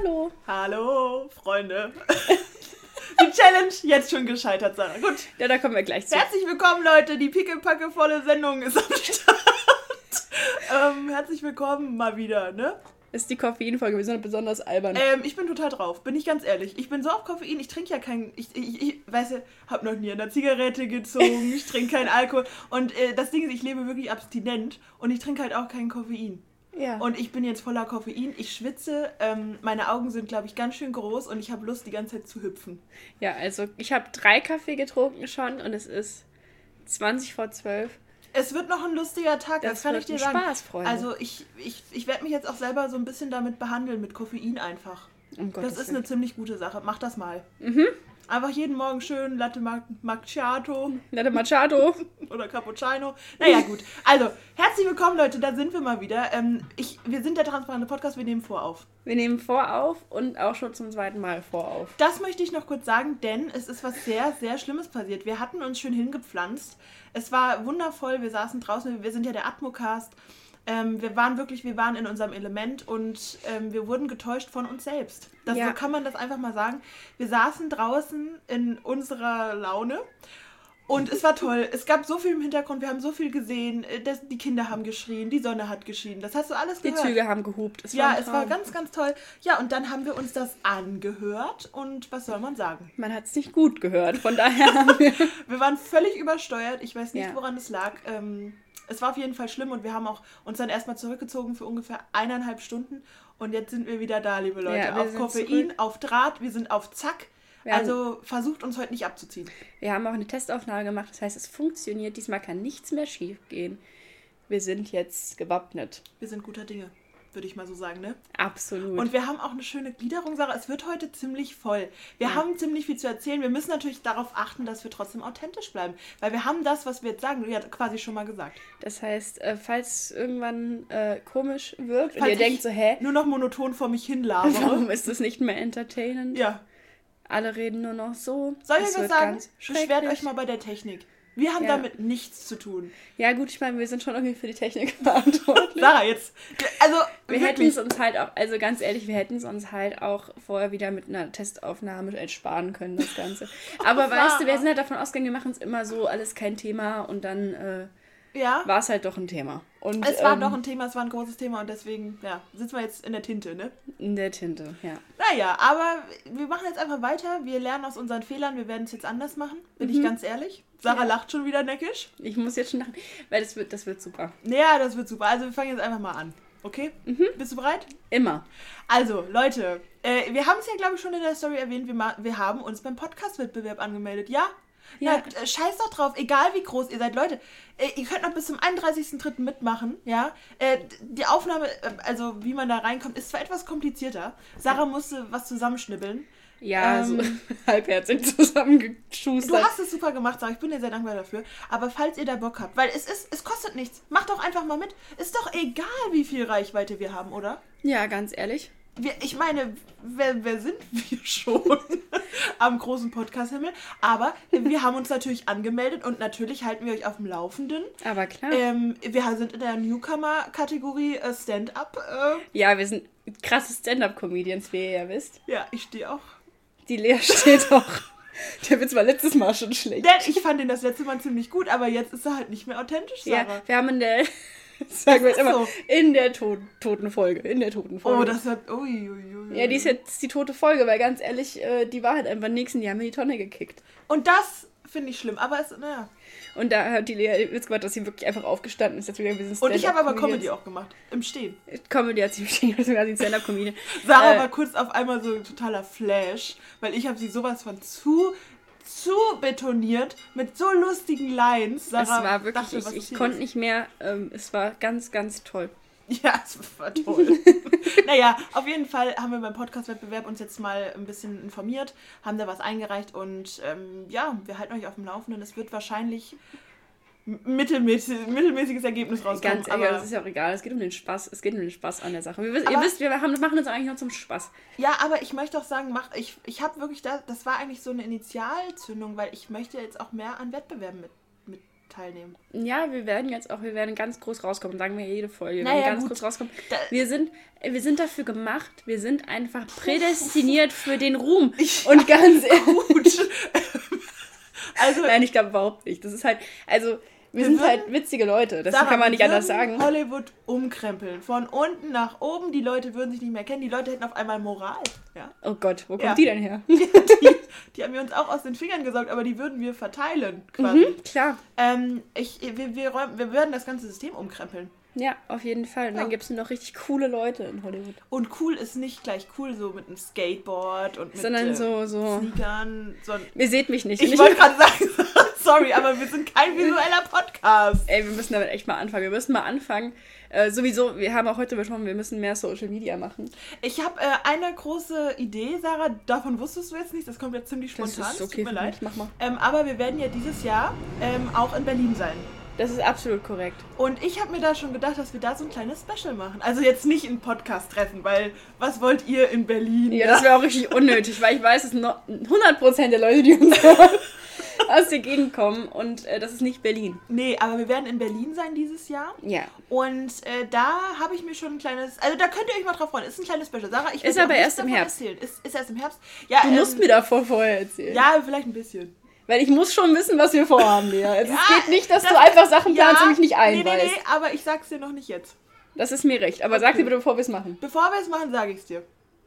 Hallo. Hallo, Freunde. Die Challenge jetzt schon gescheitert, Sarah. Gut. Ja, da kommen wir gleich zu. Herzlich willkommen, Leute. Die pickepackevolle Sendung ist am Start. ähm, herzlich willkommen mal wieder, ne? Ist die Koffeinfolge, wir sind besonders albern. Ähm, ich bin total drauf, bin ich ganz ehrlich. Ich bin so auf Koffein, ich trinke ja kein. Ich, ich, ich weiß hab noch nie an der Zigarette gezogen, ich trinke keinen Alkohol. Und äh, das Ding ist, ich lebe wirklich abstinent und ich trinke halt auch kein Koffein. Ja. Und ich bin jetzt voller Koffein, ich schwitze, ähm, meine Augen sind, glaube ich, ganz schön groß und ich habe Lust, die ganze Zeit zu hüpfen. ja, also ich habe drei Kaffee getrunken schon und es ist 20 vor 12. Es wird noch ein lustiger Tag, das, Das kann ich dir sagen. Spaß, Freunde. Also ich, ich, ich werde mich jetzt auch selber so ein bisschen damit behandeln, mit Koffein einfach. Um Das Gottes ist Willen. eine ziemlich gute Sache. Mach das mal. Mhm. Einfach jeden Morgen schön Latte Mac- Macchiato Latte Machado. oder Cappuccino. Naja, gut. Also, herzlich willkommen, Leute. Da sind wir mal wieder. Ähm, ich, wir sind der transparente Podcast. Wir nehmen vor auf. Wir nehmen vorauf und auch schon zum zweiten Mal vorauf. Das möchte ich noch kurz sagen, denn es ist was sehr, sehr Schlimmes passiert. Wir hatten uns schön hingepflanzt. Es war wundervoll. Wir saßen draußen. Wir sind ja der Atmocast. Ähm, wir waren wirklich, wir waren in unserem Element und ähm, wir wurden getäuscht von uns selbst. Das, Ja. So kann man das einfach mal sagen. Wir saßen draußen in unserer Laune und es war toll. Es gab so viel im Hintergrund. Wir haben so viel gesehen. Äh, Das, die Kinder haben geschrien, die Sonne hat geschienen. Das hast du alles Die gehört. Züge haben gehupt. Es ja, es war ganz, ganz toll. Ja, und dann haben wir uns das angehört und was soll man sagen? Man hat es nicht gut gehört. Von daher haben wir. Wir waren völlig übersteuert. Ich weiß nicht, Ja. woran es lag. Ähm, es war auf jeden Fall schlimm und wir haben auch uns dann erstmal zurückgezogen für ungefähr eineinhalb Stunden. Und jetzt sind wir wieder da, liebe Leute. Ja, auf Koffein, zurück. auf Draht, wir sind auf Zack. Wir haben- also versucht uns heute nicht abzuziehen. Wir haben auch eine Testaufnahme gemacht. Das heißt, es funktioniert. Diesmal kann nichts mehr schief gehen. Wir sind jetzt gewappnet. Wir sind guter Dinge, würde ich mal so sagen, ne? Absolut. Und wir haben auch eine schöne Gliederung, Sarah. Es wird heute ziemlich voll. Wir Ja. haben ziemlich viel zu erzählen. Wir müssen natürlich darauf achten, dass wir trotzdem authentisch bleiben. Weil wir haben das, was wir jetzt sagen, ja quasi schon mal gesagt. Das heißt, äh, falls irgendwann äh, komisch wirkt und Falls ihr ich denkt so, hä, Nur noch monoton vor mich hin labere. warum ist das nicht mehr entertainend? ja. Alle reden nur noch so. Soll ich was sagen? Beschwert euch mal bei der Technik. Wir haben Ja. damit nichts zu tun. Ja gut, ich meine, wir sind schon irgendwie für die Technik verantwortlich. Sarah, jetzt. Also, Wir hätten es uns halt auch, also ganz ehrlich, wir hätten es uns halt auch vorher wieder mit einer Testaufnahme ersparen können, das Ganze. Aber weißt du, wir sind halt davon ausgegangen, wir machen es immer so, alles kein Thema und dann äh, Ja. war es halt doch ein Thema. Und, Es war ähm, doch ein Thema, es war ein großes Thema und deswegen, ja, sitzen wir jetzt in der Tinte, ne? in der Tinte, ja. Naja, aber wir machen jetzt einfach weiter. Wir lernen aus unseren Fehlern. Wir werden es jetzt anders machen, bin ich ganz ehrlich. Sarah Mhm. Ja. lacht schon wieder neckisch. Ich muss jetzt schon lachen, weil das wird, das wird super. Naja, das wird super. Also wir fangen jetzt einfach mal an. Okay? Mhm. Bist du bereit? Immer. Also, Leute, äh, wir haben es ja, glaube ich, schon in der Story erwähnt. Wir, wir haben uns beim Podcast-Wettbewerb angemeldet. Ja? Ja. Na, äh, scheiß doch drauf, egal wie groß ihr seid. Leute, äh, ihr könnt noch bis zum 31.03. mitmachen. Ja? Äh, die Aufnahme, also wie man da reinkommt, ist zwar etwas komplizierter. Sarah musste was zusammenschnibbeln. Ja, Ähm, so halbherzig Du zusammengeschustert. hast es super gemacht, Sarah. Ich bin dir sehr dankbar dafür. Aber falls ihr da Bock habt, weil es ist, es kostet nichts. Macht doch einfach mal mit. Ist doch egal, wie viel Reichweite wir haben, oder? Ja, ganz ehrlich. Wir, ich meine, wer, wer sind wir schon am großen Podcast-Himmel? Aber wir haben uns natürlich angemeldet und natürlich halten wir euch auf dem Laufenden. Aber klar. Ähm, wir sind in der Newcomer-Kategorie äh, Stand-up. Äh, Ja, wir sind krasse Stand-up-Comedians, wie ihr ja wisst. ja, ich stehe auch. Die Lea steht auch. Der Witz war letztes Mal schon schlecht. Ich fand den das letzte Mal ziemlich gut, aber jetzt ist er halt nicht mehr authentisch, Sarah. Ja, wir haben in der, sagen wir jetzt immer, so. in der to toten Folge, in der toten Folge. Oh, das hat. Ui, ui, ui. ja, die ist jetzt die tote Folge, weil ganz ehrlich, äh, die war halt einfach die haben mir die Tonne gekickt. Und das finde ich schlimm, aber es, naja. Und da hat die Lea jetzt gemacht, dass sie wirklich einfach aufgestanden ist. Jetzt wieder ein bisschen Und ich habe aber. Comedy auch gemacht. Im Stehen. Comedy hat sie bestimmt, also quasi Stand-up-Comedian. Sarah Äh, war kurz auf einmal so ein totaler Flash, weil ich habe sie sowas von zu, zu betoniert mit so lustigen Lines. Sarah es war wirklich, dachte, ich, ich konnte nicht mehr, ähm, es war ganz, ganz toll. Ja, es war toll. naja, auf jeden Fall haben wir beim Podcast-Wettbewerb uns jetzt mal ein bisschen informiert, haben da was eingereicht und ähm, ja, wir halten euch auf dem Laufenden. Es wird wahrscheinlich mittelmäßig, mittelmäßiges Ergebnis rauskommen. Ganz ehrlich, aber, das ist ja auch egal. Es geht um den Spaß. Es geht um den Spaß an der Sache. Wir, wissen- ihr Aber- wisst, wir haben, machen das eigentlich nur zum Spaß. ja, aber ich möchte auch sagen, mach, ich, ich habe wirklich, da, das war eigentlich so eine Initialzündung, weil ich möchte jetzt auch mehr an Wettbewerben mit, mit teilnehmen. Ja, wir werden jetzt auch, wir werden ganz groß rauskommen, sagen wir jede Folge. Wir Naja, werden ganz gut. groß rauskommen. Wir sind, wir sind dafür gemacht, wir sind einfach prädestiniert für den Ruhm. Und ganz ehrlich, Gut. also, nein, ich glaube überhaupt nicht. Das ist halt, also, wir, Wir sind halt witzige Leute, das kann man nicht anders sagen. Hollywood umkrempeln. Von unten nach oben. Die Leute würden sich nicht mehr kennen. Die Leute hätten auf einmal Moral. Ja. Oh Gott, wo kommt Ja. die denn her? Die, die haben wir uns auch aus den Fingern gesaugt, aber die würden wir verteilen. Quasi. Mhm, klar. Ähm, ich, wir, wir, räumen, wir würden das ganze System umkrempeln. Ja, auf jeden Fall. Und Ja. dann gibt es nur noch richtig coole Leute in Hollywood. Und cool ist nicht gleich cool so mit einem Skateboard und mit Sondern äh, so, so. Sneakern. sondern- Ihr seht mich nicht. Ich Und wollte gerade sagen, sorry, aber wir sind kein visueller Podcast. Ey, wir müssen damit echt mal anfangen. Wir müssen mal anfangen. Äh, sowieso, wir haben auch heute besprochen, wir müssen mehr Social Media machen. Ich habe äh, eine große Idee, Sarah. Davon wusstest du jetzt nicht. Das kommt jetzt ziemlich Das spontan. ist es okay Tut mir leid. Mach mal. Ähm, aber wir werden ja dieses Jahr ähm, auch in Berlin sein. Das ist absolut korrekt. Und ich habe mir da schon gedacht, dass wir da so ein kleines Special machen. Also jetzt nicht ein Podcast treffen, weil was wollt ihr in Berlin? Ja, das wäre auch richtig unnötig, weil ich weiß, es sind noch 100% der Leute, die uns hören, aus der Gegend kommen und äh, das ist nicht Berlin. Nee, aber wir werden in Berlin sein dieses Jahr. Ja. Und äh, da habe ich mir schon ein kleines. Also da könnt ihr euch mal drauf freuen. Ist ein kleines Special. Sarah, ich Ist aber erst im Herbst. Erzählen. Ist, ist erst im Herbst. Ja, Du musst mir davor vorher erzählen. Ja, vielleicht ein bisschen. Weil ich muss schon wissen, was wir vorhaben, Lea. Also Ja, es geht nicht, dass das- du einfach Sachen planst und mich nicht Nee, nee, einweist. nee, aber ich sag's dir noch nicht jetzt. Das ist mir recht. Aber sag Okay. dir bitte, bevor wir es machen. Bevor wir es machen, sage ich's dir.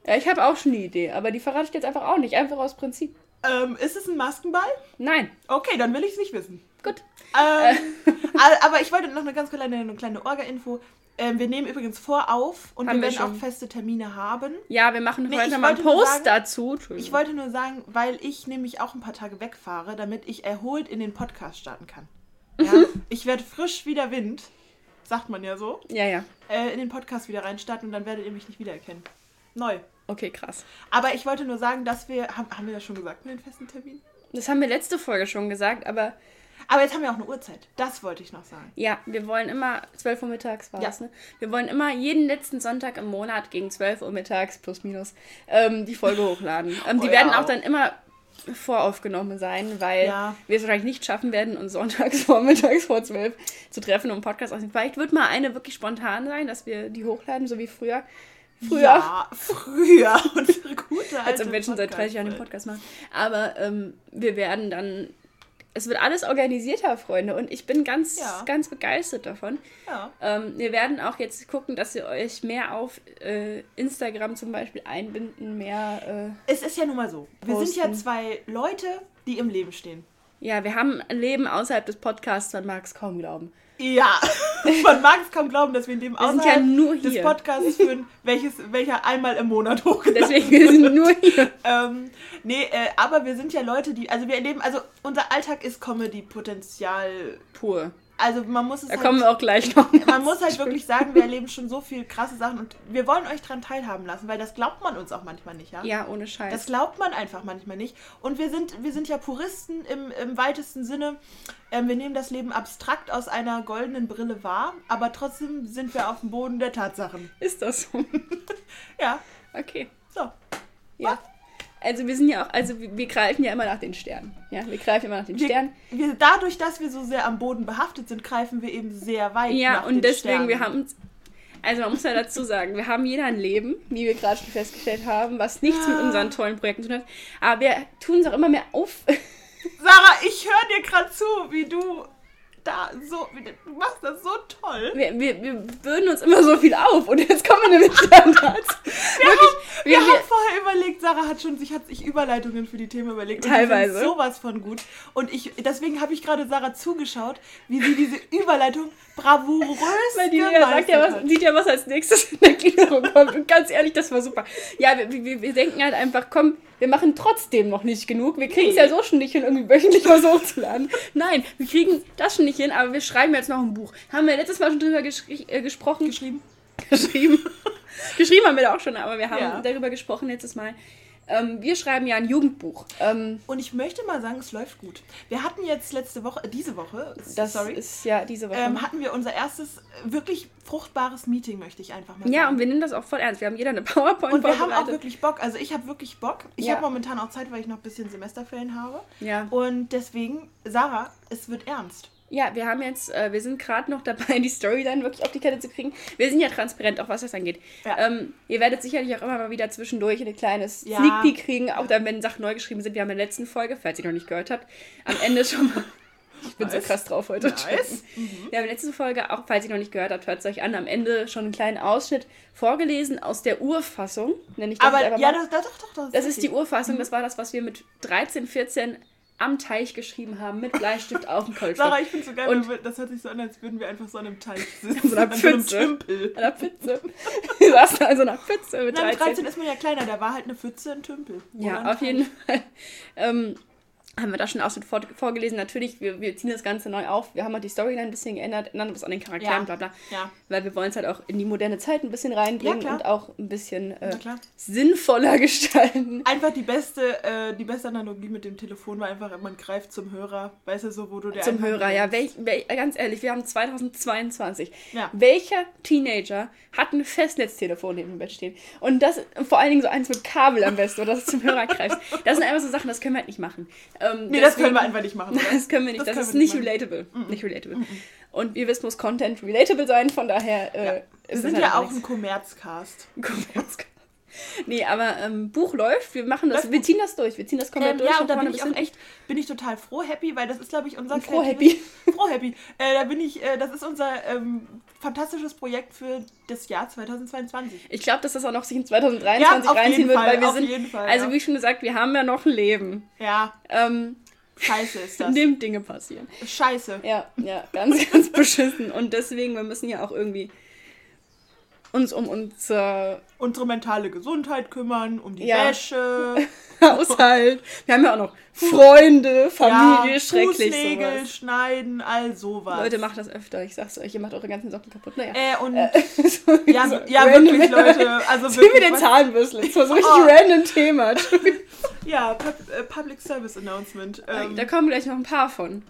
Ja, ich habe auch schon eine Idee, aber die verrate ich jetzt einfach auch nicht. Einfach aus Prinzip. Ähm, ist es ein Maskenball? Nein. Okay, dann will ich es nicht wissen. Gut. Ähm, aber ich wollte noch eine ganz kleine, eine kleine Orga-Info. Ähm, wir nehmen übrigens vor auf und Haben wir wir werden schon. auch feste Termine haben. Ja, wir machen Nee, heute mal einen Post sagen- dazu. Entschuldigung. Ich wollte nur sagen, weil ich nämlich auch ein paar Tage wegfahre, damit ich erholt in den Podcast starten kann. Ja? ich werde frisch wie der Wind, sagt man ja so, Ja, ja. äh, in den Podcast wieder reinstarten und dann werdet ihr mich nicht wiedererkennen. Neu. Okay, krass. Aber ich wollte nur sagen, dass wir. Haben, haben wir das schon gesagt mit den festen Terminen? Das haben wir letzte Folge schon gesagt, aber Aber jetzt haben wir auch eine Uhrzeit. Das wollte ich noch sagen. ja, wir wollen immer 12 Uhr mittags war Ja. das, ne? Wir wollen immer jeden letzten Sonntag im Monat gegen 12 Uhr mittags plus minus ähm, die Folge hochladen. Ähm, die Oh, werden ja. auch dann immer voraufgenommen sein, weil Ja. wir es wahrscheinlich nicht schaffen werden, uns sonntags vormittags vor 12 zu treffen, um einen Podcast aufzunehmen. Vielleicht wird mal eine wirklich spontan sein, dass wir die hochladen, so wie früher. Früher. Ja, früher. Unsere gute alte als ob wir schon seit 30 Jahren den Podcast machen. Aber ähm, wir werden dann. Es wird alles organisierter, Freunde, und ich bin ganz, Ja. ganz begeistert davon. Ja. Ähm, wir werden auch jetzt gucken, dass wir euch mehr auf äh, Instagram zum Beispiel einbinden, mehr. Es ist ja nun mal so. Wir sind ja Posten. zwei Leute, die im Leben stehen. Äh, ja, wir haben ein Leben außerhalb des Podcasts, man mag es kaum glauben. Ja, man mag es kaum glauben, dass wir in dem Wir außerhalb ja des. Podcasts führen, welches, welcher einmal im Monat hochgeladen Deswegen, wir sind nur hier. Ähm, nee, äh, aber wir sind ja Leute, die, also wir erleben, also unser Alltag ist Comedy-Potenzial. Pur. Also man muss es Da halt, kommen wir auch gleich noch. man muss halt wirklich sagen, wir erleben schon so viel krasse Sachen und wir wollen euch dran teilhaben lassen, weil das glaubt man uns auch manchmal nicht, ja? Ja, ohne Scheiß. Das glaubt man einfach manchmal nicht. Und wir sind, wir sind ja Puristen im, im weitesten Sinne. Ähm, wir nehmen das Leben abstrakt aus einer goldenen Brille wahr, aber trotzdem sind wir auf dem Boden der Tatsachen. Ist das so? Ja, Okay. so. Ja. Also wir sind ja auch, also wir, wir greifen ja immer nach den Sternen. Ja, wir greifen immer nach den Wir, Sternen. wir, dadurch, dass wir so sehr am Boden behaftet sind, greifen wir eben sehr weit Ja, nach und den deswegen, Sternen. wir haben. Also man muss ja dazu sagen, wir haben jeder ein Leben, wie wir gerade schon festgestellt haben, was nichts mit Ja. unseren tollen Projekten zu tun hat. Aber wir tun es auch immer mehr auf. Sarah, ich höre dir gerade zu, wie du da so, du machst das so toll. Wir, wir, wir bürden uns immer so viel auf und jetzt kommen wir mit Standards. Wirklich, Wir, wir, haben wir, vorher überlegt, Sarah hat schon, sich hat sich Überleitungen für die Themen überlegt. Und Teilweise. Sind sowas von gut. Und ich, deswegen habe ich gerade Sarah zugeschaut, wie sie diese Überleitung bravourös Weil die sagt ja, was, sieht ja, was als nächstes in der Gliederung kommt. Und ganz ehrlich, das war super. Ja, wir, wir, wir denken halt einfach, komm, wir machen trotzdem noch nicht genug. Wir kriegen es Nee. ja so schon nicht hin, irgendwie wöchentlich was hochzuladen. Nein, wir kriegen das schon nicht hin, aber wir schreiben jetzt noch ein Buch. Haben wir letztes Mal schon drüber äh, gesprochen? geschrieben. Geschrieben. Geschrieben haben wir da auch schon, aber wir haben Ja. darüber gesprochen letztes Mal. Ähm, wir schreiben ja ein Jugendbuch. Ähm, Und ich möchte mal sagen, es läuft gut. Wir hatten jetzt letzte Woche, äh, diese Woche, das sorry, ist ja diese Woche. ähm, hatten wir unser erstes äh, wirklich fruchtbares Meeting, möchte ich einfach mal ja, sagen. und wir nehmen das auch voll ernst. Wir haben jeder eine PowerPoint Und wir haben auch wirklich Bock. Also ich habe wirklich Bock. Ich Ja. habe momentan auch Zeit, weil ich noch ein bisschen Semesterferien habe. Ja. Und deswegen, Sarah, es wird ernst. Ja, wir haben jetzt, äh, wir sind gerade noch dabei, die Storyline wirklich auf die Kette zu kriegen. Wir sind ja transparent, auch was das angeht. Ja. Ähm, ihr werdet sicherlich auch immer mal wieder zwischendurch ein kleines ja. Sneak Peek kriegen, auch dann, wenn Sachen neu geschrieben sind. Wir haben in der letzten Folge, falls ihr noch nicht gehört habt, am Ende schon mal. Ich bin nice. so krass drauf heute. Nice. Mhm. Wir haben in der letzten Folge, auch falls ihr noch nicht gehört habt, hört es euch an, am Ende schon einen kleinen Ausschnitt vorgelesen aus der Urfassung. Nenne ich das Aber ja, das, das, doch, doch, das, das ist die Urfassung. Mhm. Das war das, was wir mit 13, 14 am Teich geschrieben haben mit Bleistift auf dem Kolben. Sarah, ich finde es so geil, und das hört sich so an, als würden wir einfach so an einem Teich sitzen. so einer Pfütze. An An einer Pfütze. Wir saßen an so einer Pfütze mit 13. Na, 13 ist man ja kleiner, da war halt eine Pfütze ein Tümpel. Ja, auf jeden Fall. Ähm, haben wir da schon Ausschnitt vor, vorgelesen. Natürlich, wir, wir ziehen das Ganze neu auf. Wir haben halt die Storyline ein bisschen geändert, ändern was an den Charakteren, ja. bla bla. Ja. Weil wir wollen es halt auch in die moderne Zeit ein bisschen reinbringen ja, und auch ein bisschen äh, sinnvoller gestalten. Einfach die beste, äh, die beste Analogie mit dem Telefon war einfach, man greift zum Hörer, weißt du, so, wo du der Zum Hörer, ja. Welch, welch, ganz ehrlich, wir haben 2022. Ja. Welcher Teenager hat ein Festnetztelefon neben dem Bett stehen? Und das vor allen Dingen so eins mit Kabel am besten, oder das zum Hörer greifst. Das sind einfach so Sachen, das können wir halt nicht machen. Ähm, nee, das können wir einfach nicht machen. Oder? Das können wir nicht. Das, das ist nicht, nicht relatable. Mm -mm. nicht relatable. Mm Und wir wissen, muss Content relatable sein, von daher. Äh, ja. wir sind halt ja auch ein Kommerzcast. Kommerzcast. Nee, aber ähm, Buch läuft, wir machen das, wir ziehen das durch, wir ziehen das komplett ähm, durch. Ja, und da bin ich auch echt, bin ich total froh happy, weil das ist, glaube ich, unser froh happy. Froh happy. Äh, da bin ich, äh, das ist unser ähm, fantastisches Projekt für das Jahr 2022. Ich glaube, dass das auch noch sich in 2023 ja, reinziehen wird, weil wir sind, Fall, also wie schon gesagt, wir haben ja noch ein Leben. Ja. Ähm, Scheiße ist das. Dem Dinge passieren. Scheiße. Ja, ja, ganz, ganz beschissen. Und deswegen, wir müssen ja auch irgendwie uns um unsere, unsere mentale Gesundheit kümmern, um die ja. Wäsche. Haushalt. Wir haben ja auch noch Freunde, Familie, ja, schrecklich Fußnägel sowas. schneiden, all sowas. Leute, macht das öfter. Ich sag's euch, ihr macht eure ganzen Socken kaputt. Naja. Äh, und äh, so, ja, so ja wirklich, Leute. Also Zieh mir den Zahnbüssel. Das war so ein richtig oh. random Thema. ja, Pub äh, Public Service Announcement. Ähm, da kommen gleich noch ein paar von.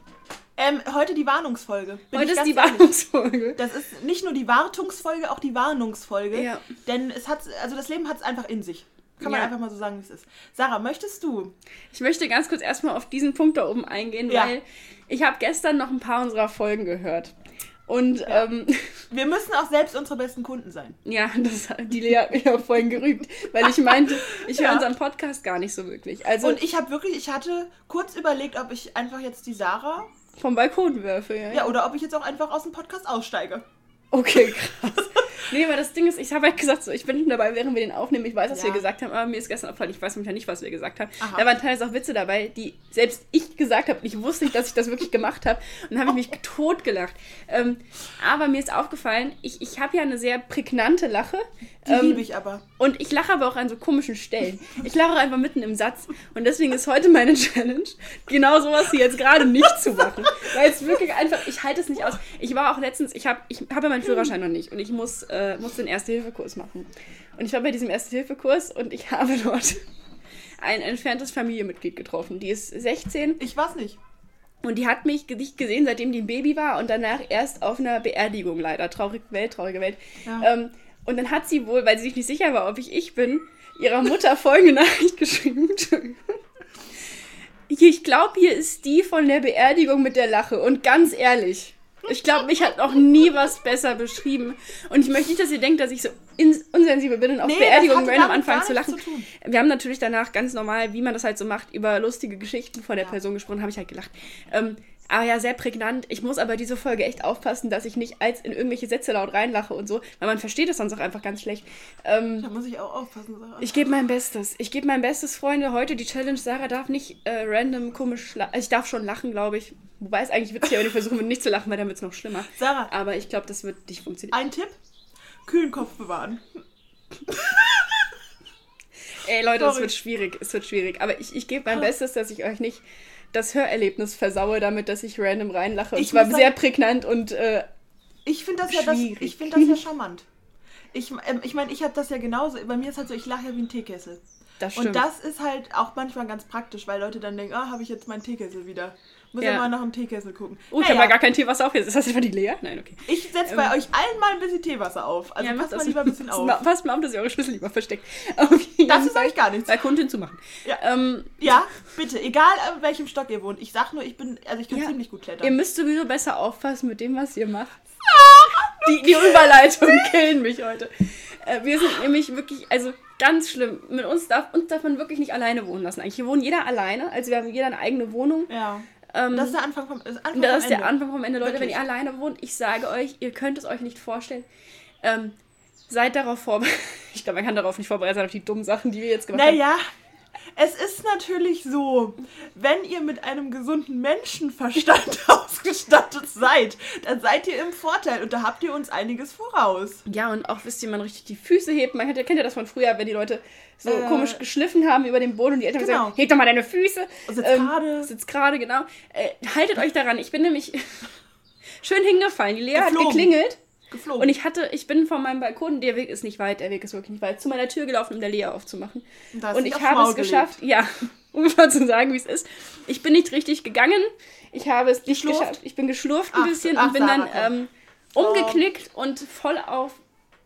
Ähm, heute die Warnungsfolge. Heute ist die ehrlich. Warnungsfolge. Das ist nicht nur die Wartungsfolge, auch die Warnungsfolge. Ja. Denn es hat, also das Leben hat es einfach in sich. Kann man ja. einfach mal so sagen, wie es ist. Sarah, möchtest du? Ich möchte ganz kurz erstmal auf diesen Punkt da oben eingehen, ja. weil ich habe gestern noch ein paar unserer Folgen gehört. Und ja. ähm, wir müssen auch selbst unsere besten Kunden sein. Ja, das, die Lea hat mich auch vorhin gerügt, weil ich meinte, ich höre unseren Podcast gar nicht so wirklich. Also, Und ich habe wirklich, ich hatte kurz überlegt, ob ich einfach jetzt die Sarah vom Balkon werfe, ja. Ja, oder ob ich jetzt auch einfach aus dem Podcast aussteige. Okay, krass. nee, aber das Ding ist, ich habe halt gesagt, so, ich bin dabei, während wir den aufnehmen. Ich weiß, was ja. wir gesagt haben, aber mir ist gestern aufgefallen, ich weiß momentan nicht, was wir gesagt haben. Aha. Da waren teilweise auch Witze dabei, die selbst ich gesagt habe. Ich wusste nicht, dass ich das wirklich gemacht habe. Und dann habe ich mich totgelacht. Ähm, aber mir ist aufgefallen, ich, ich habe ja eine sehr prägnante Lache. Die ähm, liebe ich aber. Und ich lache aber auch an so komischen Stellen. Ich lache einfach mitten im Satz. Und deswegen ist heute meine Challenge, genau sowas hier jetzt gerade nicht zu machen. Weil es wirklich einfach, ich halte es nicht aus. Ich war auch letztens, ich habe ich hab ja meinen Führerschein noch nicht und ich muss, äh, muss den Erste-Hilfe-Kurs machen. Und ich war bei diesem Erste-Hilfe-Kurs und ich habe dort ein entferntes Familienmitglied getroffen. Die ist 16. Ich weiß nicht. Und die hat mich nicht gesehen, seitdem die ein Baby war und danach erst auf einer Beerdigung leider. Traurige Welt, traurige Welt. Ja. Ähm, und dann hat sie wohl, weil sie sich nicht sicher war, ob ich ich bin, ihrer Mutter folgende Nachricht geschrieben. ich glaube, hier ist die von der Beerdigung mit der Lache. Und ganz ehrlich, ich glaube, mich hat noch nie was besser beschrieben. Und ich möchte nicht, dass ihr denkt, dass ich so unsensibel bin und auf nee, Beerdigungen random anfangen zu lachen. Zu wir haben natürlich danach ganz normal, wie man das halt so macht, über lustige Geschichten von der ja. Person gesprochen, habe ich halt gelacht. Ähm, aber ja, sehr prägnant. Ich muss aber diese Folge echt aufpassen, dass ich nicht als in irgendwelche Sätze laut reinlache und so, weil man versteht es sonst auch einfach ganz schlecht. Ähm, da muss ich auch aufpassen, Sarah. Ich gebe mein Bestes. Ich gebe mein Bestes, Freunde. Heute die Challenge. Sarah darf nicht äh, random komisch lachen. Ich darf schon lachen, glaube ich. Wobei es eigentlich witzig wenn ich versuche, nicht zu lachen, weil dann wird es noch schlimmer. Sarah. Aber ich glaube, das wird nicht funktionieren. Ein Tipp: kühlen Kopf bewahren. Ey, Leute, es wird schwierig. Es wird schwierig. Aber ich, ich gebe mein Bestes, dass ich euch nicht das Hörerlebnis versaue, damit dass ich random reinlache. Ich war sehr prägnant und äh, ich finde das ja das, das ja charmant. Ich, ähm, ich meine, ich habe das ja genauso. Bei mir ist halt so, ich lache ja wie ein Teekessel. Das stimmt. Und das ist halt auch manchmal ganz praktisch, weil Leute dann denken, ah, habe ich jetzt meinen Teekessel wieder. Muss ja, mal nach dem Teekessel gucken. Oh, ich naja. habe mal gar kein Teewasser auf. Jetzt ist das etwa die Lea? Nein, okay. Ich setze bei ähm, euch allen mal ein bisschen Teewasser auf. Also ja, passt mal lieber ein bisschen auf. Passt mal auf, dass ihr eure Schlüssel lieber versteckt. das ist eigentlich gar nichts. Bei Kunden zu machen. Ja. Ähm, ja, bitte. Egal, auf welchem Stock ihr wohnt. Ich sag nur, ich bin, also ich kann ja. ziemlich gut klettern. Ihr müsst sowieso besser aufpassen mit dem, was ihr macht. die, die Überleitung killen mich heute. Äh, wir sind nämlich wirklich, also ganz schlimm. Mit uns darf, uns darf man wirklich nicht alleine wohnen lassen. Eigentlich, wir wohnen jeder alleine. Also wir haben jeder eine eigene Wohnung. Ja. Ähm, das ist der Anfang vom, das Anfang das ist der Anfang vom Ende. Leute, Wirklich? wenn ihr alleine wohnt, ich sage euch, ihr könnt es euch nicht vorstellen. Ähm, seid darauf vorbereitet. Ich glaube, man kann darauf nicht vorbereitet sein, auf die dummen Sachen, die wir jetzt gemacht naja, haben. Naja, es ist natürlich so, wenn ihr mit einem gesunden Menschenverstand ausgestattet seid, dann seid ihr im Vorteil und da habt ihr uns einiges voraus. Ja, und auch wisst ihr, man richtig die Füße hebt. Man kennt ja das von früher, wenn die Leute so äh, komisch geschliffen haben über den Boden und die Eltern genau. gesagt, heb doch mal deine Füße. Sitzt ähm, gerade. Sitzt gerade, genau. Äh, haltet euch daran. Ich bin nämlich schön hingefallen. Die Lea Geflogen. hat geklingelt geflogen. Und ich hatte, ich bin von meinem Balkon, der Weg ist nicht weit, der Weg ist wirklich nicht weit, zu meiner Tür gelaufen, um der Lea aufzumachen. Und ich habe es geschafft, ja, um mal zu sagen, wie es ist. Ich bin nicht richtig gegangen. Ich habe es nicht geschafft. Ich bin geschlurft ein ach, bisschen ach, und bin Sarah, dann ähm, umgeknickt oh. und voll auf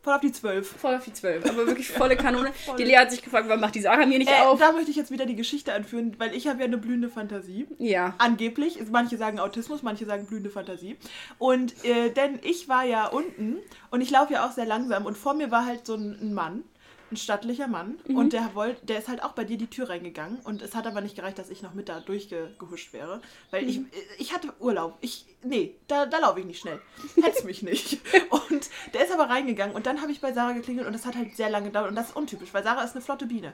Voll auf die 12. Voll auf die 12. Aber wirklich volle Kanone. voll. Die Lea hat sich gefragt, warum macht die Sarah mir nicht äh, auf? Da möchte ich jetzt wieder die Geschichte anführen, weil ich habe ja eine blühende Fantasie. Ja. Angeblich. Manche sagen Autismus, manche sagen blühende Fantasie. Und äh, denn ich war ja unten und ich laufe ja auch sehr langsam und vor mir war halt so ein, ein Mann ein stattlicher Mann mhm. und der wollte, der ist halt auch bei dir die Tür reingegangen und es hat aber nicht gereicht, dass ich noch mit da durchgehuscht wäre, weil mhm. ich, ich hatte Urlaub. Ich, nee, da, da laufe ich nicht schnell. Hetz mich nicht. Und der ist aber reingegangen und dann habe ich bei Sarah geklingelt und das hat halt sehr lange gedauert und das ist untypisch, weil Sarah ist eine flotte Biene.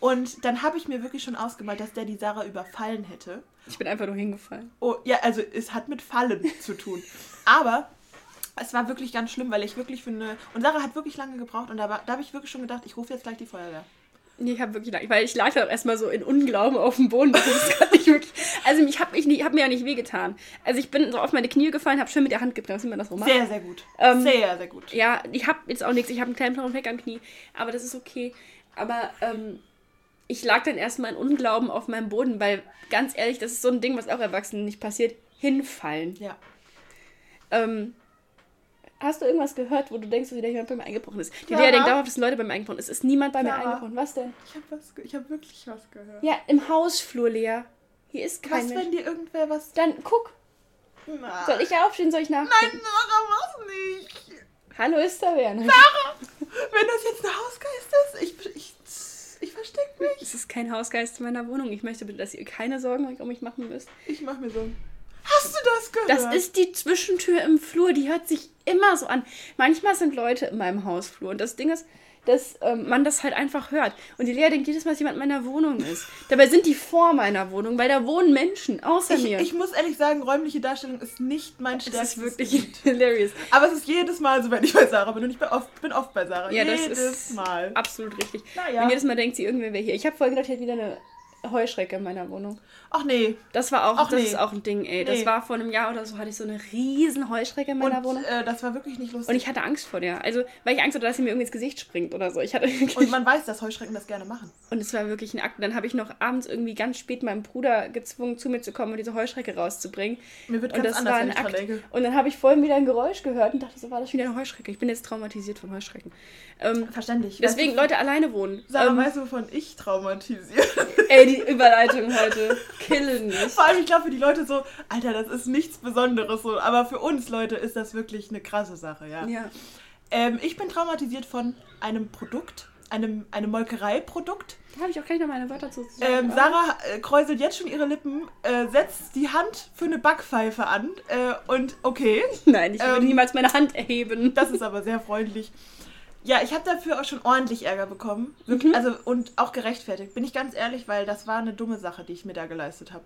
Und dann habe ich mir wirklich schon ausgemalt, dass der die Sarah überfallen hätte. Ich bin einfach nur hingefallen. Oh, ja, also es hat mit Fallen zu tun. Aber es war wirklich ganz schlimm, weil ich wirklich finde. Und Sarah hat wirklich lange gebraucht und da, da habe ich wirklich schon gedacht, ich rufe jetzt gleich die Feuerwehr. Nee, ich habe wirklich lange, weil ich lag da erstmal so in Unglauben auf dem Boden. wirklich, also ich habe hab mir ja nicht wehgetan. Also ich bin so auf meine Knie gefallen, habe schön mit der Hand gebremst, wie man das so macht. Sehr, sehr gut. Ähm, sehr, sehr gut. Ja, ich habe jetzt auch nichts. Ich habe einen kleinen blauen Fleck am Knie, aber das ist okay. Aber ähm, ich lag dann erstmal in Unglauben auf meinem Boden, weil ganz ehrlich, das ist so ein Ding, was auch Erwachsenen nicht passiert. Hinfallen. Ja. Ähm, Hast du irgendwas gehört, wo du denkst, dass wieder jemand bei mir eingebrochen ist? Die ja. Lea denkt dauerhaft, dass Leute bei mir eingebrochen sind. Es ist niemand bei ja. mir eingebrochen. Was denn? Ich habe was, ich habe wirklich was gehört. Ja, im Hausflur, Lea. Hier ist kein Was, Mensch. wenn dir irgendwer was... Dann guck. Na. Soll ich aufstehen? Soll ich nachgucken? Nein, Sarah, mach nicht. Hallo, ist da wer? Sarah, wenn das jetzt ein Hausgeist ist, ich, ich, ich versteck mich. Es ist kein Hausgeist in meiner Wohnung. Ich möchte bitte, dass ihr keine Sorgen um mich machen müsst. Ich mache mir Sorgen. Hast du das gehört? Das ist die Zwischentür im Flur, die hört sich immer so an. Manchmal sind Leute in meinem Hausflur und das Ding ist, dass ähm, man das halt einfach hört. Und die Lea denkt jedes Mal, dass jemand in meiner Wohnung ist. Dabei sind die vor meiner Wohnung, weil da wohnen Menschen außer ich, mir. Ich muss ehrlich sagen, räumliche Darstellung ist nicht mein stärkstes. Das ist wirklich hilarious. Aber es ist jedes Mal so, wenn ich bei Sarah bin und ich bin oft, bin oft bei Sarah. Ja, jedes das ist Mal. Absolut richtig. Naja. Und jedes Mal denkt sie, irgendwer wäre hier. Ich habe vorher gedacht, ich hätte wieder eine Heuschrecke in meiner Wohnung. Ach nee. Das war auch, Ach das nee. ist auch ein Ding, ey. Das nee. war vor einem Jahr oder so, hatte ich so eine riesen Heuschrecke in meiner und, Wohnung. Äh, das war wirklich nicht lustig. Und ich hatte Angst vor der. Also, weil ich Angst hatte, dass sie mir irgendwie ins Gesicht springt oder so. Ich hatte und man weiß, dass Heuschrecken das gerne machen. Und es war wirklich ein Akt. Und dann habe ich noch abends irgendwie ganz spät meinen Bruder gezwungen, zu mir zu kommen und diese Heuschrecke rauszubringen. Mir wird und ganz das anders, war ein Akt. Und dann habe ich vorhin wieder ein Geräusch gehört und dachte, so war das wieder eine Heuschrecke. Ich bin jetzt traumatisiert von Heuschrecken. Ähm, Verständlich. Deswegen, Leute, alleine wohnen. Sarah, ähm, weißt du, wovon ich traumatisiert Ey, die Überleitung heute killen mich. Vor allem, ich glaube, für die Leute so, Alter, das ist nichts Besonderes so. Aber für uns Leute ist das wirklich eine krasse Sache, ja. Ja. Ähm, ich bin traumatisiert von einem Produkt, einem, einem Molkereiprodukt. Da habe ich auch gleich noch meine Wörter zu sagen. Ähm, Sarah äh, kräuselt jetzt schon ihre Lippen, äh, setzt die Hand für eine Backpfeife an äh, und okay. Nein, ich würde ähm, niemals meine Hand erheben. Das ist aber sehr freundlich. Ja, ich habe dafür auch schon ordentlich Ärger bekommen. Wirklich, mhm. Also und auch gerechtfertigt. Bin ich ganz ehrlich, weil das war eine dumme Sache, die ich mir da geleistet habe.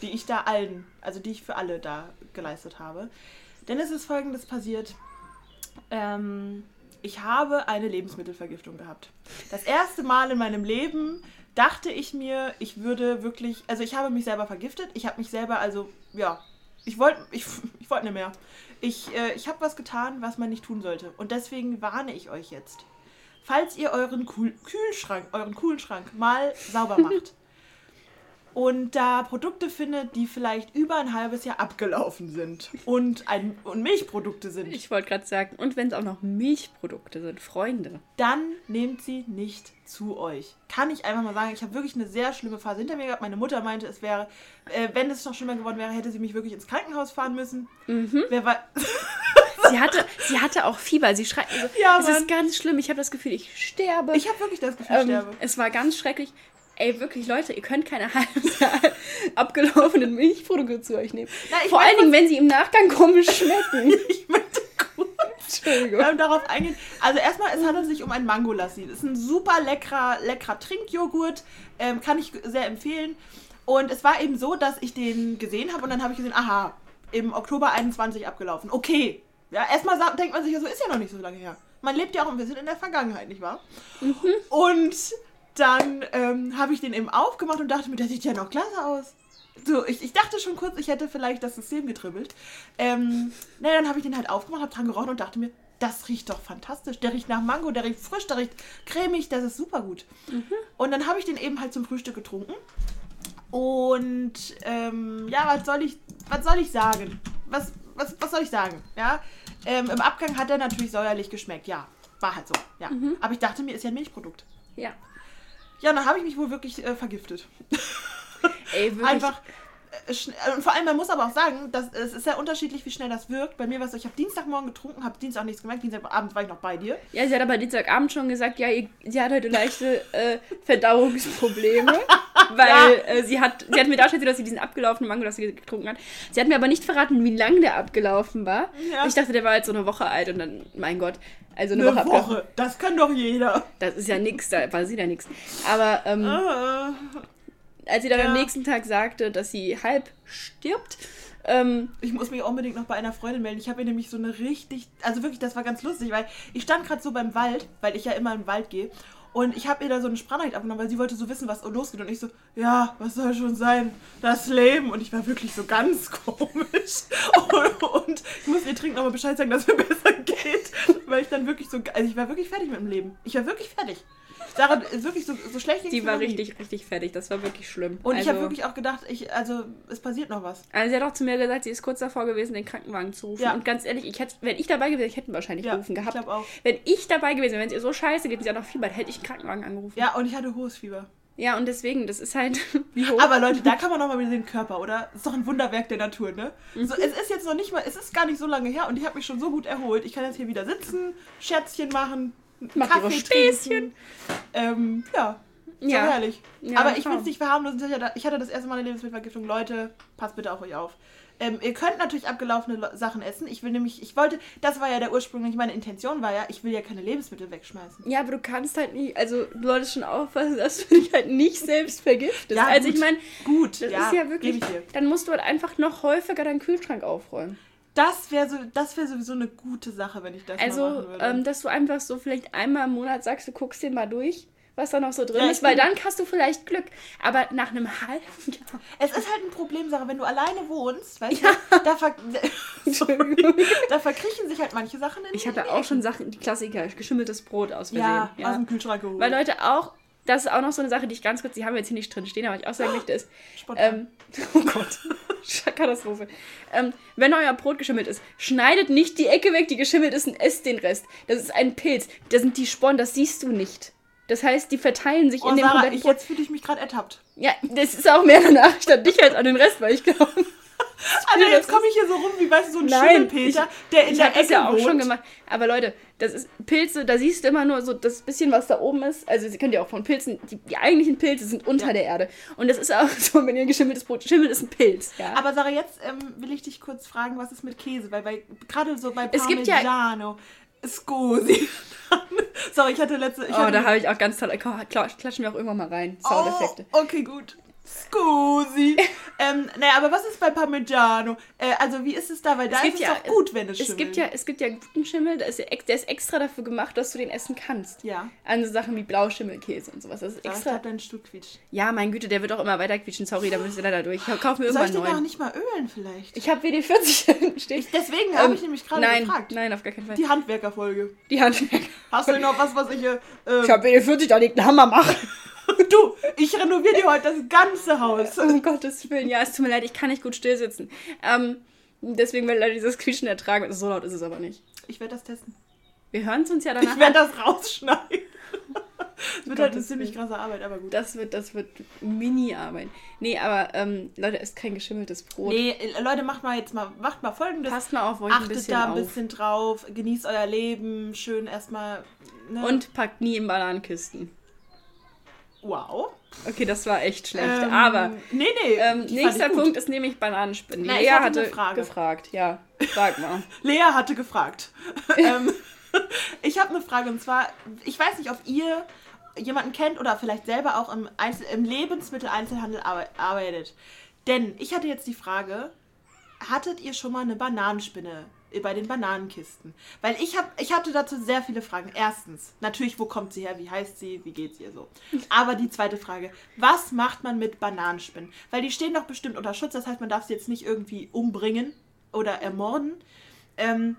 Die ich da allen, also die ich für alle da geleistet habe. Denn es ist folgendes passiert. Ähm, ich habe eine Lebensmittelvergiftung gehabt. Das erste Mal in meinem Leben dachte ich mir, ich würde wirklich, also ich habe mich selber vergiftet. Ich habe mich selber, also ja, ich wollte ich, ich wollt nicht mehr. Ich, äh, ich habe was getan, was man nicht tun sollte. Und deswegen warne ich euch jetzt. falls ihr euren Kühlschrank, euren Kühlschrank mal sauber macht und da Produkte findet, die vielleicht über ein halbes Jahr abgelaufen sind und, ein, und Milchprodukte sind. Ich wollte gerade sagen, und wenn es auch noch Milchprodukte sind, Freunde. Dann nehmt sie nicht zu euch. Kann ich einfach mal sagen, ich habe wirklich eine sehr schlimme Phase hinter mir gehabt. Meine Mutter meinte, es wäre, äh, wenn es noch schlimmer geworden wäre, hätte sie mich wirklich ins Krankenhaus fahren müssen. Mhm. Wer war. sie, hatte, sie hatte auch Fieber. Sie schreit. Also, ja, es ist ganz schlimm. Ich habe das Gefühl, ich sterbe. Ich habe wirklich das Gefühl, ich ähm, sterbe. Es war ganz schrecklich. Ey, wirklich, Leute, ihr könnt keine halbes Jahr abgelaufenen Milchprodukte zu euch nehmen. Na, Vor allen Dingen, wenn sie im Nachgang komisch schmecken. ich möchte kurz Entschuldigung. Ähm, darauf eingehen. Also erstmal, es handelt sich um ein Mango-Lassi. Das ist ein super leckerer, leckerer Trinkjoghurt. Ähm, kann ich sehr empfehlen. Und es war eben so, dass ich den gesehen habe und dann habe ich gesehen, aha, im Oktober 21 abgelaufen. Okay. Ja, erstmal denkt man sich ja so, ist ja noch nicht so lange her. Man lebt ja auch ein bisschen in der Vergangenheit, nicht wahr? Mhm. Und dann ähm, habe ich den eben aufgemacht und dachte mir, der sieht ja noch klasse aus. So, ich, ich dachte schon kurz, ich hätte vielleicht das System getribbelt. Ähm, na, dann habe ich den halt aufgemacht, habe dran gerochen und dachte mir, das riecht doch fantastisch. Der riecht nach Mango, der riecht frisch, der riecht cremig, das ist super gut. Mhm. Und dann habe ich den eben halt zum Frühstück getrunken. Und ähm, ja, was soll ich, was soll ich sagen? Was, was, was soll ich sagen? Ja, ähm, im Abgang hat er natürlich säuerlich geschmeckt. Ja, war halt so. Ja, mhm. aber ich dachte mir, ist ja ein Milchprodukt. Ja. Ja, dann habe ich mich wohl wirklich äh, vergiftet. Ey, wirklich. Einfach. Äh, äh, und vor allem, man muss aber auch sagen, dass, es ist sehr unterschiedlich, wie schnell das wirkt. Bei mir war es so, ich habe Dienstagmorgen getrunken, habe Dienstag nichts gemerkt, Dienstagabend war ich noch bei dir. Ja, sie hat aber Dienstagabend schon gesagt, ja, sie hat heute leichte äh, Verdauungsprobleme, weil ja. äh, sie, hat, sie hat mir dargestellt, dass sie diesen abgelaufenen Mango, das sie getrunken hat. Sie hat mir aber nicht verraten, wie lang der abgelaufen war. Ja. Ich dachte, der war jetzt so eine Woche alt und dann, mein Gott, also eine, eine Woche. Woche. Das kann doch jeder. Das ist ja nichts, da war sie ja nichts. Aber ähm, ah. als sie dann ja. am nächsten Tag sagte, dass sie halb stirbt. Ähm, ich muss mich unbedingt noch bei einer Freundin melden. Ich habe ihr nämlich so eine richtig, also wirklich, das war ganz lustig, weil ich stand gerade so beim Wald, weil ich ja immer im Wald gehe und ich habe ihr da so eine Sprachnachricht abgenommen, weil sie wollte so wissen, was losgeht. Und ich so, ja, was soll schon sein? Das Leben. Und ich war wirklich so ganz komisch. Und, und ich muss ihr trinken nochmal Bescheid sagen, dass es mir besser geht. Weil ich dann wirklich so, also ich war wirklich fertig mit dem Leben. Ich war wirklich fertig. Sarah ist wirklich so, so schlecht. Die war richtig, richtig fertig. Das war wirklich schlimm. Und also, ich habe wirklich auch gedacht, ich, also es passiert noch was. Also sie hat auch zu mir gesagt, sie ist kurz davor gewesen, den Krankenwagen zu rufen. Ja. Und ganz ehrlich, ich hätte, wenn ich dabei gewesen wäre, ich hätte ihn wahrscheinlich ja, gerufen gehabt. Ich auch. Wenn ich dabei gewesen wäre, wenn es ihr so scheiße geht, sie hat noch Fieber, hätte ich einen Krankenwagen angerufen. Ja, und ich hatte hohes Fieber. Ja, und deswegen, das ist halt wie hoch. Aber Leute, da kann man nochmal wieder den Körper, oder? Das ist doch ein Wunderwerk der Natur, ne? Mhm. So, es ist jetzt noch nicht mal, es ist gar nicht so lange her und ich habe mich schon so gut erholt. Ich kann jetzt hier wieder sitzen, Scherzchen machen, Mach Kaffee Späßchen. Ähm, ja. So ja. herrlich. Ja, Aber ich will es nicht verharmlosen. Ich hatte das erste Mal eine Lebensmittelvergiftung. Leute, passt bitte auf euch auf. Ähm, ihr könnt natürlich abgelaufene Sachen essen. Ich will nämlich, ich wollte, das war ja der ursprüngliche, meine Intention war ja, ich will ja keine Lebensmittel wegschmeißen. Ja, aber du kannst halt nicht, also du solltest schon aufpassen, dass du dich halt nicht selbst vergiftest. Ja, also gut, ich meine, gut, das ja, ist ja wirklich, dann musst du halt einfach noch häufiger deinen Kühlschrank aufräumen. Das wäre so, das wäre sowieso eine gute Sache, wenn ich das also, mal machen würde. Ähm, dass du einfach so vielleicht einmal im Monat sagst, du guckst den mal durch, was da noch so drin ja, ist, weil dann hast du vielleicht Glück. Aber nach einem halben Jahr. Es ist halt ein Problem, Sarah, wenn du alleine wohnst, weißt ja. du, da, ver da verkriechen sich halt manche Sachen in Ich hatte auch schon Sachen, die Klassiker, geschimmeltes Brot aus Versehen. Ja, ja, aus dem Kühlschrank geholt. Weil Leute auch das ist auch noch so eine Sache, die ich ganz kurz, die haben wir jetzt hier nicht drin stehen, aber ich auch sagen möchte, ist. Ähm, oh Gott. Katastrophe. Ähm, wenn euer Brot geschimmelt ist, schneidet nicht die Ecke weg, die geschimmelt ist, und esst den Rest. Das ist ein Pilz. Das sind die Sporen, das siehst du nicht. Das heißt, die verteilen sich oh, in dem Sarah, ich, Jetzt fühle ich mich gerade ertappt. Ja, das ist auch mehr eine Nachricht an dich als an den Rest, weil ich glaube. Also jetzt komme ich hier so rum, wie weißt du, so ein Nein, Schimmelpeter, der in ich der Ecke das ja auch schon gemacht. Aber Leute, das ist Pilze, da siehst du immer nur so das bisschen, was da oben ist. Also sie könnt ja auch von Pilzen, die, die eigentlichen Pilze sind unter ja. der Erde. Und das ist auch so, wenn ihr ein geschimmeltes Brot, Schimmel ist ein Pilz. Ja. Aber Sarah, jetzt ähm, will ich dich kurz fragen, was ist mit Käse? Weil bei, gerade so bei Parmigiano, ja Scusi. Sorry, ich hatte letzte... Ich oh, hatte da habe ich auch ganz toll... Klatschen wir auch irgendwann mal rein. Soundeffekte. Oh, okay, gut. Scusi. ähm, naja, aber was ist bei Parmigiano? Äh, also wie ist es da? Weil da ist es ja, doch gut, wenn es es schimmelt. gibt ja Es gibt ja guten Schimmel, der ist, ja der ist extra dafür gemacht, dass du den essen kannst. Ja. An so Sachen wie Blauschimmelkäse und sowas. Das ist Ja, extra. glaube, dein Stuhl quietscht. Ja, mein Güte, der wird auch immer weiter quietschen. Sorry, da müsst ihr leider durch. Ich kauf mir Soll ich irgendwann den auch nicht mal ölen vielleicht? Ich habe WD-40 stehen. Deswegen habe Ähm, ich nämlich gerade nein, gefragt. nein, auf gar keinen Fall. Die Handwerkerfolge. Die Hand. Hast du noch was, was ich... Äh, Ich habe WD-40, da liegt ein Hammer machen. du, ich renoviere dir heute das ganze Haus. Um Gottes Willen. Ja, es tut mir leid, ich kann nicht gut still sitzen. Ähm, deswegen will leider dieses Quietschen ertragen. So laut ist es aber nicht. Ich werde das testen. Wir hören es uns ja danach Ich werde das rausschneiden. Es wird halt eine ziemlich krasse Arbeit, aber gut. Das wird, das wird Mini-Arbeit. Nee, aber ähm, Leute, esst kein geschimmeltes Brot. Nee, äh, Leute, macht mal jetzt mal, macht mal folgendes. Passt mal auf euch ein Achtet bisschen da ein auf. bisschen drauf, genießt euer Leben, schön erstmal. Ne? Und packt nie in Bananenkisten. Wow. Okay, das war echt schlecht. Ähm, aber Nee, nee. ähm, nächster. Punkt ist nämlich Bananenspinnen. Na, Lea hatte hatte gefragt. Ja, frag mal. Lea hatte gefragt. ähm, ich habe eine Frage und zwar, ich weiß nicht, ob ihr jemanden kennt oder vielleicht selber auch im, Einzel im Lebensmitteleinzelhandel arbe arbeitet. Denn ich hatte jetzt die Frage, hattet ihr schon mal eine Bananenspinne bei den Bananenkisten? Weil ich habe, ich hatte dazu sehr viele Fragen. Erstens, natürlich, wo kommt sie her? Wie heißt sie? Wie geht's ihr so? Aber die zweite Frage, was macht man mit Bananenspinnen? Weil die stehen doch bestimmt unter Schutz, das heißt, man darf sie jetzt nicht irgendwie umbringen oder ermorden. Ähm,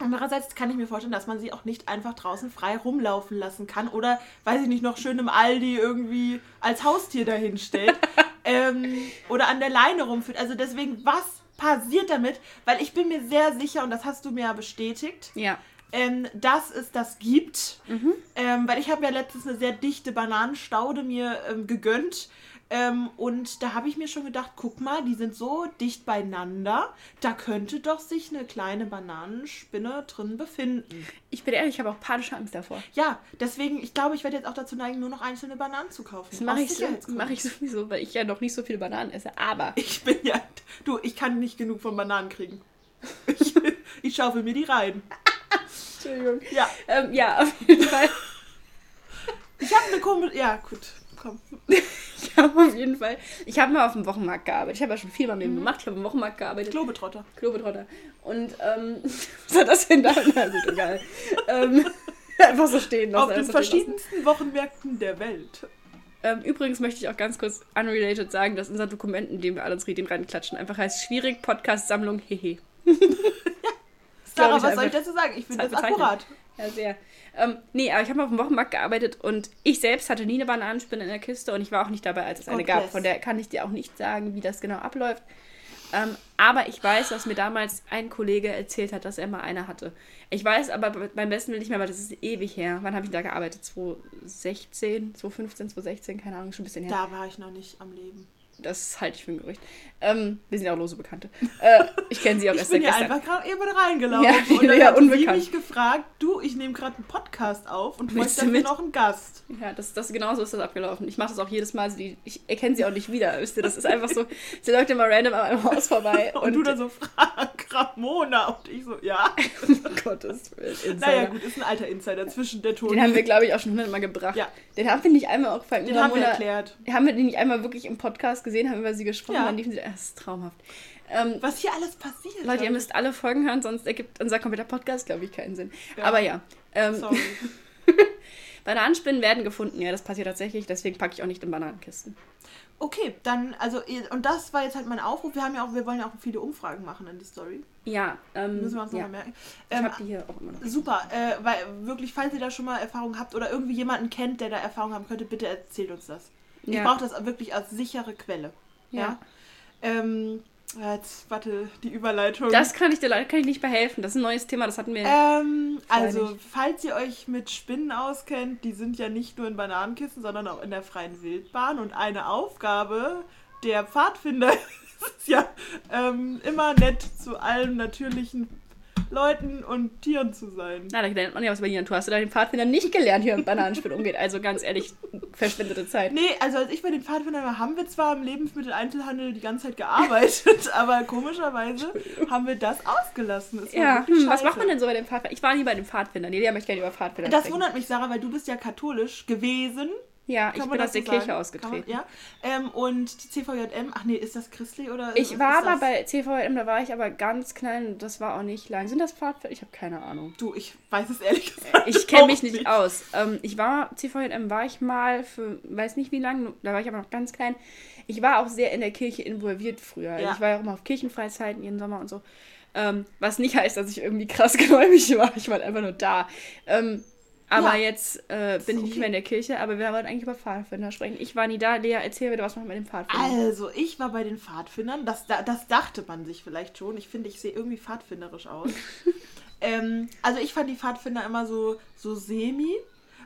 Andererseits kann ich mir vorstellen, dass man sie auch nicht einfach draußen frei rumlaufen lassen kann oder, weiß ich nicht, noch schön im Aldi irgendwie als Haustier dahinstellt ähm, oder an der Leine rumführt. Also deswegen, was passiert damit? Weil ich bin mir sehr sicher, und das hast du mir ja bestätigt, Ja. ähm, dass es das gibt. Ähm, weil ich habe ja letztens eine sehr dichte Bananenstaude mir ähm, gegönnt. Ähm, und da habe ich mir schon gedacht, guck mal, die sind so dicht beieinander. Da könnte doch sich eine kleine Bananenspinne drin befinden. Ich bin ehrlich, ich habe auch panische Angst davor. Ja, deswegen, ich glaube, ich werde jetzt auch dazu neigen, nur noch einzelne Bananen zu kaufen. Das mache ich, so, mach ich sowieso, weil ich ja noch nicht so viele Bananen esse. Aber Ich bin ja, du, ich kann nicht genug von Bananen kriegen. Ich, ich schaufel mir die rein. Entschuldigung. Ja, Ähm, ja, auf jeden Fall. ich habe eine komische, ja, gut, komm. Ich habe auf jeden Fall. Ich habe mal auf dem Wochenmarkt gearbeitet. Ich habe ja schon viel meinem Leben gemacht. Ich habe im Wochenmarkt gearbeitet. Globetrotter. Klobetrotter. Und ähm, was hat das denn da? Na gut, egal. ähm, einfach so stehen lassen. Auf den verschiedensten Wochenmärkten der Welt. Ähm, übrigens möchte ich auch ganz kurz unrelated sagen, dass unser Dokument, in dem wir alle uns Reden reinklatschen, einfach heißt Schwierig Podcast Sammlung Hehe. Sarah, ich was soll ich dazu sagen? Ich finde das akkurat. Ja, sehr. Ähm, nee, aber ich habe auf dem Wochenmarkt gearbeitet und ich selbst hatte nie eine Bananenspinne in der Kiste und ich war auch nicht dabei, als es eine God gab. Von der kann ich dir auch nicht sagen, wie das genau abläuft. Ähm, aber ich weiß, dass mir damals ein Kollege erzählt hat, dass er mal eine hatte. Ich weiß aber beim besten Will nicht mehr, weil das ist ewig her. Wann habe ich da gearbeitet? 2016, 2015, 2016, keine Ahnung, schon ein bisschen her. Da war ich noch nicht am Leben. Das halte ich für ein Gerücht. Ähm, wir sind ja auch lose Bekannte. Äh, ich kenne sie auch Ich erst bin seit ja gestern. einfach gerade eben reingelaufen. Ja, und dann ja, hat unbekannt. mich gefragt, du, ich nehme gerade einen Podcast auf und möchte du dafür mit? noch einen Gast. Ja, das, das genauso ist das abgelaufen. Ich mache das auch jedes Mal. So die, ich erkenne sie auch nicht wieder. Wisst ihr, das ist einfach so. Sie läuft immer random an meinem Haus vorbei. Und, du dann so, Frank Ramona. Und ich so, ja. um Gottes Willen. Insider. Naja, gut, ist ein alter Insider zwischen der Toni. Den haben wir, glaube ich, auch schon hundertmal gebracht. Ja. Den haben wir nicht einmal auch gefallen. Den haben wir erklärt. Haben wir den nicht einmal wirklich im Podcast gesehen, haben über sie gesprochen, Ja. dann liefen sie. Das ist traumhaft. Ähm, Was hier alles passiert. Leute, ihr müsst alle Folgen hören, sonst ergibt unser kompletter Podcast, glaube ich, keinen Sinn. Ja. Aber ja. Ähm, Sorry. Bananenspinnen werden gefunden, ja, das passiert tatsächlich, deswegen packe ich auch nicht in Bananenkisten. Okay, dann, also, und das war jetzt halt mein Aufruf. Wir haben ja auch, wir wollen ja auch viele Umfragen machen in die Story. Ja, ähm, Müssen wir uns ja. nochmal merken. Ich Ähm, habe die hier auch immer noch. Super, äh, weil wirklich, falls ihr da schon mal Erfahrung habt oder irgendwie jemanden kennt, der da Erfahrung haben könnte, bitte erzählt uns das. Ich Ja. brauche das wirklich als sichere Quelle. Ja. Ja. Ähm, jetzt, warte, die Überleitung. Das kann ich dir leider kann ich nicht behelfen. Das ist ein neues Thema, das hatten wir. ähm, also, nicht. falls ihr euch mit Spinnen auskennt, die sind ja nicht nur in Bananenkissen, sondern auch in der freien Wildbahn. Und eine Aufgabe der Pfadfinder ist ja ähm, immer nett zu allen natürlichen Leuten und Tieren zu sein. Na, da lernt man ja was über die Natur. Hast du da den Pfadfinder nicht gelernt, wie man mit Bananenspiel umgeht? Also ganz ehrlich, verschwendete Zeit. Nee, also als ich bei den Pfadfindern war, haben wir zwar im Lebensmitteleinzelhandel die ganze Zeit gearbeitet, aber komischerweise haben wir das ausgelassen. Ja, hm, was macht man denn so bei den Pfadfindern? Ich war nie bei den Pfadfindern. Nee, der möchte gerne über Pfadfinder Das sprechen. wundert mich, Sarah, weil du bist ja katholisch gewesen Ja, ich bin aus der so Kirche ausgetreten. Man, ja. Ähm, und CVJM, ach nee, ist das christlich oder? Ich war aber das? bei CVJM, da war ich aber ganz klein, das war auch nicht lang. Sind das Pfadfinder? Ich habe keine Ahnung. Du, ich weiß es ehrlich gesagt. Ich kenne mich nicht, nicht. aus. Ähm, ich war, CVJM war ich mal für, weiß nicht wie lange, da war ich aber noch ganz klein. Ich war auch sehr in der Kirche involviert früher. Ja. Ich war ja auch immer auf Kirchenfreizeiten jeden Sommer und so. Ähm, was nicht heißt, dass ich irgendwie krass gläubig war. Ich war einfach nur da. Ähm, aber ja. jetzt äh, bin ich nicht mehr in der Kirche, aber wir wollten eigentlich über Pfadfinder sprechen. Ich war nie da. Lea, erzähl bitte, was man mit den Pfadfindern. Also, ich war bei den Pfadfindern. Das, das dachte man sich vielleicht schon. Ich finde, ich sehe irgendwie pfadfinderisch aus. ähm, also, ich fand die Pfadfinder immer so, so semi,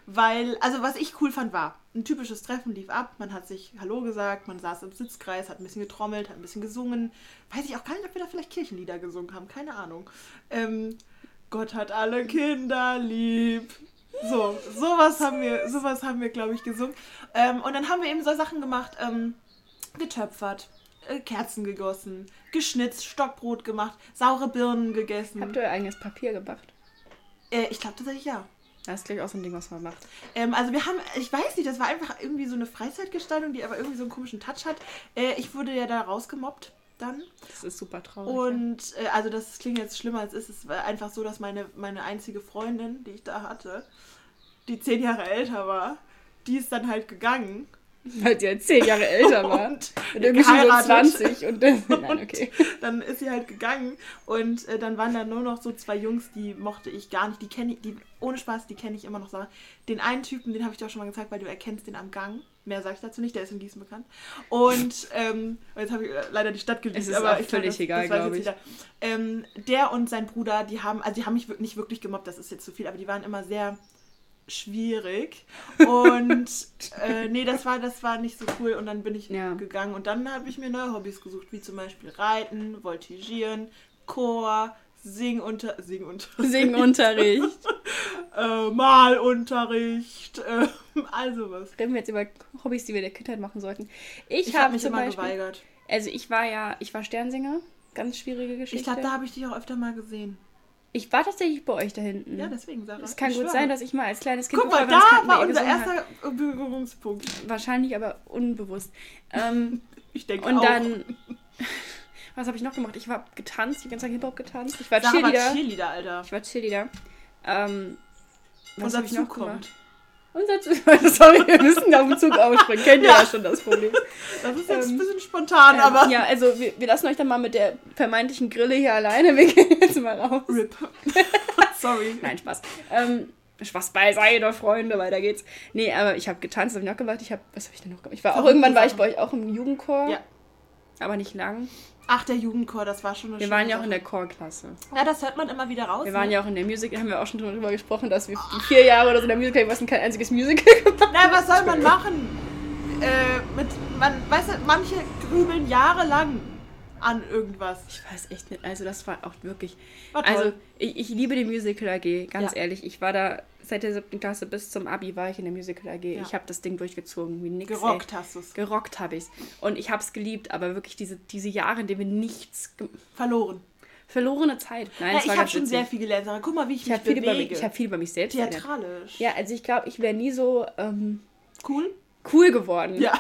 weil, also, was ich cool fand, war, ein typisches Treffen lief ab. Man hat sich Hallo gesagt, man saß im Sitzkreis, hat ein bisschen getrommelt, hat ein bisschen gesungen. Weiß ich auch gar nicht, ob wir da vielleicht Kirchenlieder gesungen haben. Keine Ahnung. Ähm, Gott hat alle Kinder lieb. So, sowas haben wir, sowas haben wir, glaube ich, gesungen. Ähm, und dann haben wir eben so Sachen gemacht, ähm, getöpfert, äh, Kerzen gegossen, geschnitzt, Stockbrot gemacht, saure Birnen gegessen. Habt ihr euer eigenes Papier gemacht? Äh, ich glaube tatsächlich ja. Das ist gleich auch so ein Ding, was man macht. Ähm, also wir haben, ich weiß nicht, das war einfach irgendwie so eine Freizeitgestaltung, die aber irgendwie so einen komischen Touch hat. Äh, ich wurde ja da rausgemobbt dann. Das ist super traurig. Und äh, also das klingt jetzt schlimmer als es ist. Es war einfach so, dass meine, meine einzige Freundin, die ich da hatte, die zehn Jahre älter war, die ist dann halt gegangen. Weil sie halt zehn Jahre älter war. Und, und irgendwie schon so 20 und dann, nein, okay. dann ist sie halt gegangen und äh, dann waren da nur noch so zwei Jungs, die mochte ich gar nicht. Die kenne ich, die, ohne Spaß, die kenne ich immer noch so. Den einen Typen, den habe ich dir auch schon mal gezeigt, weil du erkennst den am Gang. Mehr sage ich dazu nicht, der ist in Gießen bekannt. Und ähm, jetzt habe ich äh, leider die Stadt gelesen, aber ich völlig glaub, das, egal, glaube ich. Ähm, der und sein Bruder, die haben, also die haben mich nicht wirklich gemobbt, das ist jetzt zu viel, aber die waren immer sehr schwierig. Und äh, nee, das war, das war nicht so cool. Und dann bin ich ja. gegangen und dann habe ich mir neue Hobbys gesucht, wie zum Beispiel Reiten, Voltigieren, Chor, Singunter Singunterricht. Singunterricht. äh, Malunterricht. Äh, also was. Reden wir jetzt über Hobbys, die wir in der Kindheit machen sollten. Ich, ich habe hab mich immer Beispiel, geweigert. Also ich war ja, ich war Sternsinger. Ganz schwierige Geschichte. Ich glaube, da habe ich dich auch öfter mal gesehen. Ich war tatsächlich bei euch da hinten. Ja, deswegen, Sarah. Es kann ich gut schwöre. sein, dass ich mal als kleines Kind. Guck mal, da war unser erster hat. Berührungspunkt. Wahrscheinlich, aber unbewusst. Ähm, ich denke Und auch. dann was habe ich noch gemacht? Ich war getanzt, die ganze Zeit Hip-Hop getanzt. Ich war Sarah Cheerleader. War Cheerleader, Alter. Ich war Cheerleader. Ähm, was habe ich noch kommt. gemacht? Unser. Sorry, wir müssen auf den Zug aufspringen. Kennt ihr ja. ja schon das Problem. Das ist jetzt ähm, ein bisschen spontan, ähm, aber. Ja, also wir, wir, lassen euch dann mal mit der vermeintlichen Grille hier alleine. Wir gehen jetzt mal raus. RIP. Sorry. Nein, Spaß. Ähm, Spaß beiseite, Freunde, weiter geht's. Nee, aber ich habe getanzt, habe ich noch gemacht. Ich habe, was habe ich denn noch gemacht? Ich war auch irgendwann war ich bei euch auch im Jugendchor. Ja. Aber nicht lang. Ach, der Jugendchor, das war schon eine Wir waren ja auch in der Chorklasse. Ja, das hört man immer wieder raus. Wir waren ne? ja auch in der Musical, haben wir auch schon drüber gesprochen, dass wir oh. vier Jahre oder so in der Musical, was kein einziges Musical gemacht Na, was soll man machen? Äh, mit, man, weißt du, manche grübeln jahrelang an irgendwas. Ich weiß echt nicht. Also das war auch wirklich. War. Also ich, ich liebe die Musical AG, ganz ja. ehrlich. Ich war da seit der siebten Klasse bis zum Abi war ich in der Musical AG. Ja. Ich habe das Ding durchgezogen wie nix. Gerockt ey. hast du's. Gerockt habe ich's. Und ich habe es geliebt, aber wirklich diese, diese Jahre, in denen wir nichts verloren. Verlorene Zeit. Nein, ja, ich habe schon witzig. sehr viel gelernt. Guck mal, wie ich, ich mich bewege. Über ich habe viel über mich selbst Theatralisch. Gelernt. Ja, also ich glaube, ich wäre nie so ähm, cool cool geworden. Ja.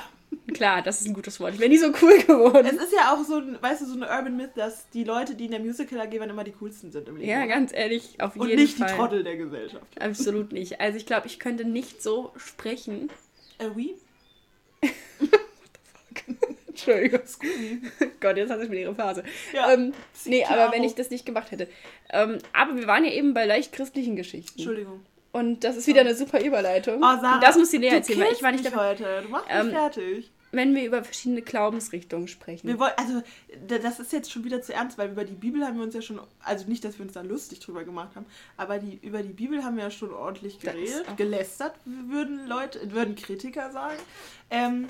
Klar, das ist ein gutes Wort. Ich wäre nie so cool geworden. Es ist ja auch so, weißt du, so eine Urban Myth, dass die Leute, die in der Musical AG waren, immer die coolsten sind im Leben. Ja, ganz ehrlich, auf Und jeden Fall. Und nicht die Trottel der Gesellschaft. Absolut nicht. Also ich glaube, ich könnte nicht so sprechen. Äh, oui? Entschuldigung. Gott, jetzt hat sich mit ihre Phase. Ja, ähm, nee, aber wenn ich das nicht gemacht hätte. Ähm, aber wir waren ja eben bei leicht christlichen Geschichten. Entschuldigung. Und das ist wieder eine super Überleitung. Oh, Sarah, das muss sie näher erzählen, weil ich war nicht dabei. heute. Du machst mich ähm, fertig. Wenn wir über verschiedene Glaubensrichtungen sprechen. Wir wollen, also das ist jetzt schon wieder zu ernst, weil über die Bibel haben wir uns ja schon, also nicht, dass wir uns da lustig drüber gemacht haben, aber die, über die Bibel haben wir ja schon ordentlich geredet, gelästert, würden Leute, würden Kritiker sagen. Ähm,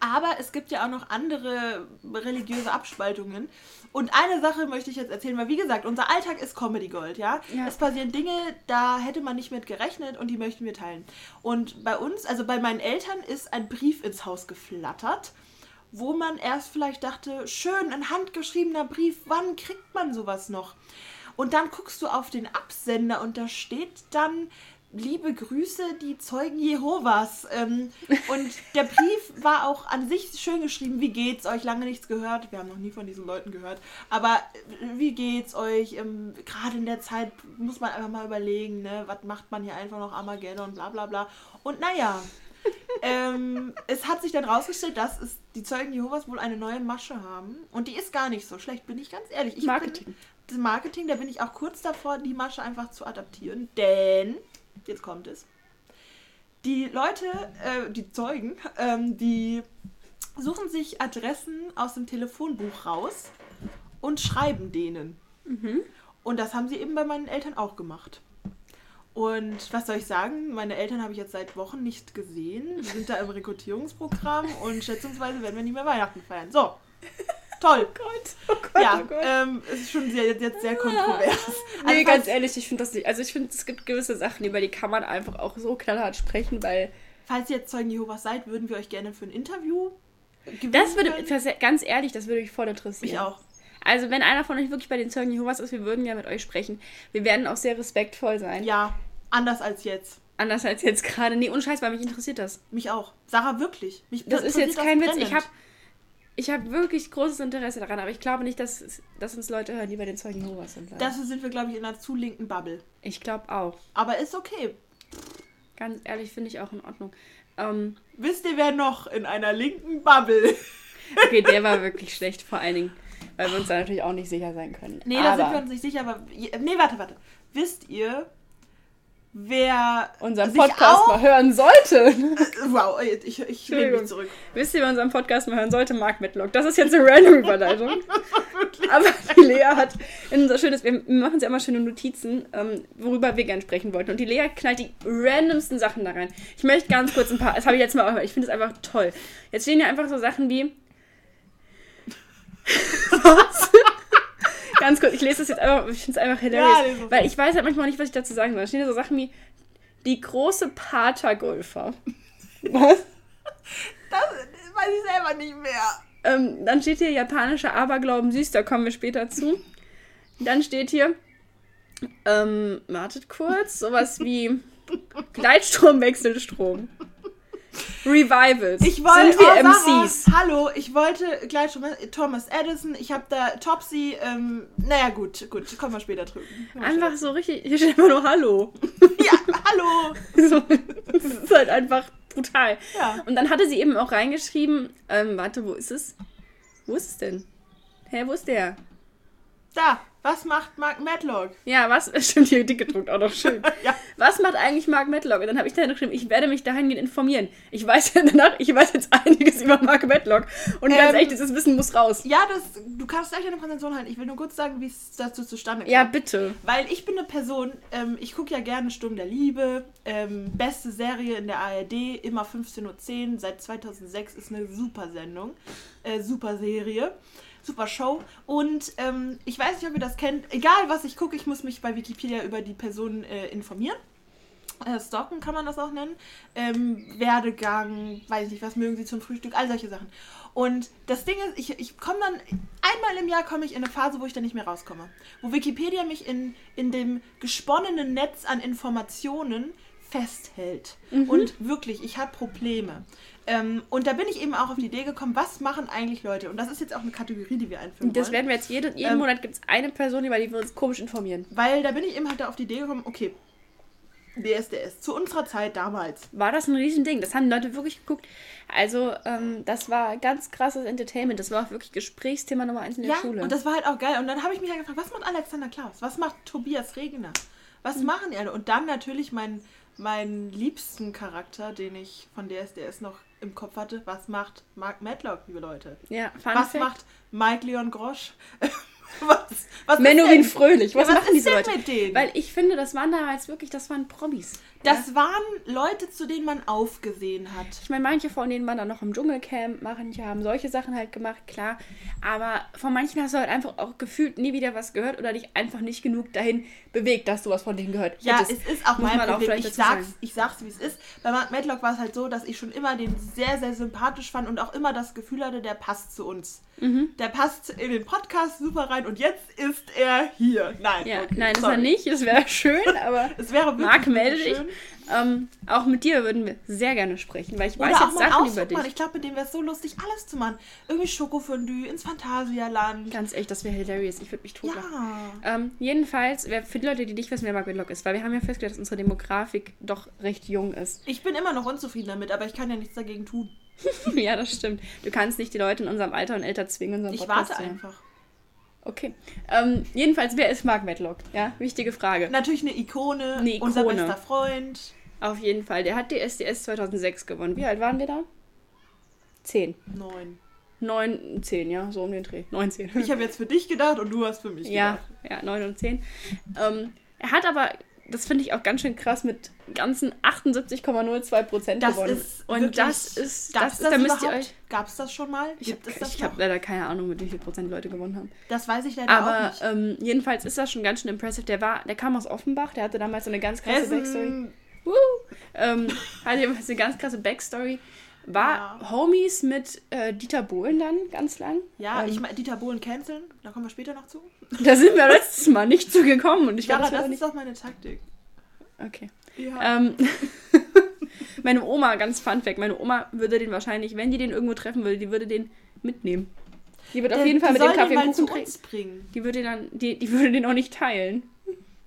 aber es gibt ja auch noch andere religiöse Abspaltungen. Und eine Sache möchte ich jetzt erzählen, weil wie gesagt, unser Alltag ist Comedy Gold, ja? ja? Es passieren Dinge, da hätte man nicht mit gerechnet und die möchten wir teilen. Und bei uns, also bei meinen Eltern, ist ein Brief ins Haus geflattert, wo man erst vielleicht dachte, schön, ein handgeschriebener Brief, wann kriegt man sowas noch? Und dann guckst du auf den Absender und da steht dann liebe Grüße, die Zeugen Jehovas. Ähm, und der Brief war auch an sich schön geschrieben. Wie geht's euch? Lange nichts gehört. Wir haben noch nie von diesen Leuten gehört. Aber äh, wie geht's euch? Ähm, Gerade in der Zeit muss man einfach mal überlegen, ne? was macht man hier einfach noch Armageddon, bla bla bla. Und naja, ähm, es hat sich dann rausgestellt, dass es die Zeugen Jehovas wohl eine neue Masche haben. Und die ist gar nicht so schlecht, bin ich ganz ehrlich. Ich Marketing. Bin, das Marketing, da bin ich auch kurz davor, die Masche einfach zu adaptieren. Denn, jetzt kommt es, die Leute, äh, die Zeugen, ähm, die suchen sich Adressen aus dem Telefonbuch raus und schreiben denen. Mhm. Und das haben sie eben bei meinen Eltern auch gemacht. Und was soll ich sagen? Meine Eltern habe ich jetzt seit Wochen nicht gesehen. Die sind da im Rekrutierungsprogramm und schätzungsweise werden wir nie mehr Weihnachten feiern. So, toll. Oh Gott, oh Gott, ja, oh Gott. Ähm, es ist schon sehr, jetzt sehr kontrovers. Also nee, ganz ehrlich, ich finde das nicht. Also ich finde, es gibt gewisse Sachen, über die kann man einfach auch so knallhart sprechen, weil. Falls ihr jetzt Zeugen Jehovas seid, würden wir euch gerne für ein Interview gewinnen. Das würde, können. ganz ehrlich, das würde mich voll interessieren. Ich auch. Also, wenn einer von euch wirklich bei den Zeugen Jehovas ist, wir würden ja mit euch sprechen. Wir werden auch sehr respektvoll sein. Ja, anders als jetzt. Anders als jetzt gerade. Nee, Scheiß, weil mich interessiert das. Mich auch. Sarah, wirklich. Mich das ist jetzt kein Witz. Ich habe ich hab wirklich großes Interesse daran, aber ich glaube nicht, dass, dass uns Leute hören, die bei den Zeugen Jehovas sind. Dafür sind wir, glaube ich, in einer zu linken Bubble. Ich glaube auch. Aber ist okay. Ganz ehrlich, finde ich auch in Ordnung. Ähm, Wisst ihr, wer noch in einer linken Bubble? okay, der war wirklich schlecht, vor allen Dingen weil wir uns da natürlich auch nicht sicher sein können. Nee, aber da sind wir uns nicht sicher, aber. Nee, warte, warte. Wisst ihr, wer unseren Podcast mal hören sollte. Wow, ich, ich lehne mich zurück. Wisst ihr, wer unseren Podcast mal hören sollte? Mark Medlock. Das ist jetzt eine random Überleitung. Aber die Lea hat in unser schönes, wir machen uns ja immer schöne Notizen, ähm, worüber wir gerne sprechen wollten. Und die Lea knallt die randomsten Sachen da rein. Ich möchte ganz kurz ein paar, das habe ich jetzt mal, auch, ich finde es einfach toll. Jetzt stehen ja einfach so Sachen wie, was? Ganz kurz, ich lese das jetzt einfach, ich finde es einfach hilarious. Ja, weil ich weiß halt manchmal nicht, was ich dazu sagen soll. Da stehen so Sachen wie die große Patergolfer. Was? Das weiß ich selber nicht mehr. Ähm, dann steht hier japanischer Aberglauben süß, da kommen wir später zu. Dann steht hier, ähm, wartet kurz, sowas wie Gleitstrom, Wechselstrom. Revivals. Ich wollte, Sind wir oh, MCs? hallo, ich wollte gleich schon mal Thomas Edison, ich habe da Topsy, ähm, naja gut, gut, kommen wir später drüber. Einfach so richtig, hier steht immer nur Hallo. ja, Hallo. so, das ist halt einfach brutal. Ja. Und dann hatte sie eben auch reingeschrieben, ähm, warte, wo ist es? Wo ist es denn? Hä, wo ist der? Da, was macht Mark Medlock? Ja, was? Stimmt, hier dick gedruckt, auch noch schön. ja. Was macht eigentlich Mark Medlock? Und dann habe ich da geschrieben, ich werde mich dahingehend informieren. Ich weiß ja danach, ich weiß jetzt einiges über Mark Medlock. Und ähm, ganz ehrlich, dieses Wissen muss raus. Ja, das, du kannst gleich eine Präsentation halten. Ich will nur kurz sagen, wie es dazu zustande kam. Ja, bitte. Weil ich bin eine Person, ähm, ich gucke ja gerne Sturm der Liebe. Ähm, beste Serie in der ARD, immer 15.10 Uhr. Seit 2006 ist eine super Sendung. Äh, super Serie super Show. Und ähm, ich weiß nicht, ob ihr das kennt. Egal, was ich gucke, ich muss mich bei Wikipedia über die Person äh, informieren. Äh, stalken kann man das auch nennen. Ähm, Werdegang, weiß nicht, was mögen sie zum Frühstück, all solche Sachen. Und das Ding ist, ich, ich komme dann, einmal im Jahr komme ich in eine Phase, wo ich dann nicht mehr rauskomme. Wo Wikipedia mich in, in dem gesponnenen Netz an Informationen festhält. Mhm. Und wirklich, ich habe Probleme. Ähm, und da bin ich eben auch auf die Idee gekommen, was machen eigentlich Leute? Und das ist jetzt auch eine Kategorie, die wir einführen Das werden wir jetzt, jede, jeden ähm, Monat gibt es eine Person, über die wir uns komisch informieren. Weil da bin ich eben halt auf die Idee gekommen, okay, DSDS, zu unserer Zeit damals. War das ein Riesending. Das haben Leute wirklich geguckt. Also, ähm, das war ganz krasses Entertainment. Das war auch wirklich Gesprächsthema Nummer eins in der ja, Schule. und das war halt auch geil. Und dann habe ich mich halt gefragt, was macht Alexander Klaus? Was macht Tobias Regner? Was mhm. machen er? Und dann natürlich mein, mein liebsten Charakter, den ich von DSDS noch im Kopf hatte, was macht Mark Medlock, liebe Leute? Ja, Fun Was Fact. macht Mike Leon Grosch? was, was Menowin Fröhlich. Was, ja, was machen diese Leute? Weil ich finde, das waren damals wirklich, das waren Promis. Das waren Leute, zu denen man aufgesehen hat. Ich meine, manche von denen waren dann noch im Dschungelcamp, manche haben solche Sachen halt gemacht, klar. Aber von manchen hast du halt einfach auch gefühlt nie wieder was gehört oder dich einfach nicht genug dahin bewegt, dass du was von denen gehört Ja, hättest. es ist auch mein Problem. Auch ich, sag's, ich sag's, wie es ist. Bei Mark Medlock war es halt so, dass ich schon immer den sehr, sehr sympathisch fand und auch immer das Gefühl hatte, der passt zu uns. Mhm. Der passt in den Podcast super rein und jetzt ist er hier. Nein, ja, okay, nein, sorry. ist er nicht. Das wäre schön, aber es wäre Marc, melde dich. Ähm, auch mit dir würden wir sehr gerne sprechen, weil ich Oder weiß jetzt Sachen über dich. Ich glaube, mit dem wäre es so lustig, alles zu machen. Irgendwie Schokofondue ins Phantasialand. Ganz echt, das wäre hilarious. Ich würde mich totlachen. Ja. Ähm, jedenfalls, wer, für die Leute, die nicht wissen, wer Mark Whitlock ist, weil wir haben ja festgestellt, dass unsere Demografik doch recht jung ist. Ich bin immer noch unzufrieden damit, aber ich kann ja nichts dagegen tun. ja, das stimmt. Du kannst nicht die Leute in unserem Alter und älter zwingen. Ich warte einfach. Okay. Ähm, jedenfalls, wer ist Mark Medlock? Ja, wichtige Frage. Natürlich eine Ikone, eine Ikone. unser bester Freund. Auf jeden Fall. Der hat die SDS 2006 gewonnen. Wie alt waren wir da? Zehn. Neun. Neun, zehn, ja, so um den Dreh. Neun, zehn. Ich habe jetzt für dich gedacht und du hast für mich ja, gedacht. Ja, neun und zehn. Ähm, er hat aber das finde ich auch ganz schön krass, mit ganzen 78,02 Prozent gewonnen. Ist und das ist, das, ist, da müsst ihr euch. Gab es das schon mal? Ich, ich habe leider keine Ahnung, mit wie viel Prozent Leute gewonnen haben. Das weiß ich leider Aber, auch nicht. Ähm, jedenfalls ist das schon ganz schön impressive. Der war, der kam aus Offenbach, der hatte damals so eine ganz krasse Hessen. Backstory. Woo! Ähm, hatte eine ganz krasse Backstory. War ja. Homies mit äh, Dieter Bohlen dann ganz lang. Ja, ähm, ich meine, Dieter Bohlen canceln, da kommen wir später noch zu. Da sind wir letztes Mal nicht zu gekommen. Und ich ja, glaub, das, das ist doch meine Taktik. Okay. Ja. Ähm, meine Oma, ganz fun fact, meine Oma würde den wahrscheinlich, wenn die den irgendwo treffen würde, die würde den mitnehmen. Die wird auf jeden Fall mit dem Kaffee und Kuchen trinken. Die würde dann, die, die würde den auch nicht teilen.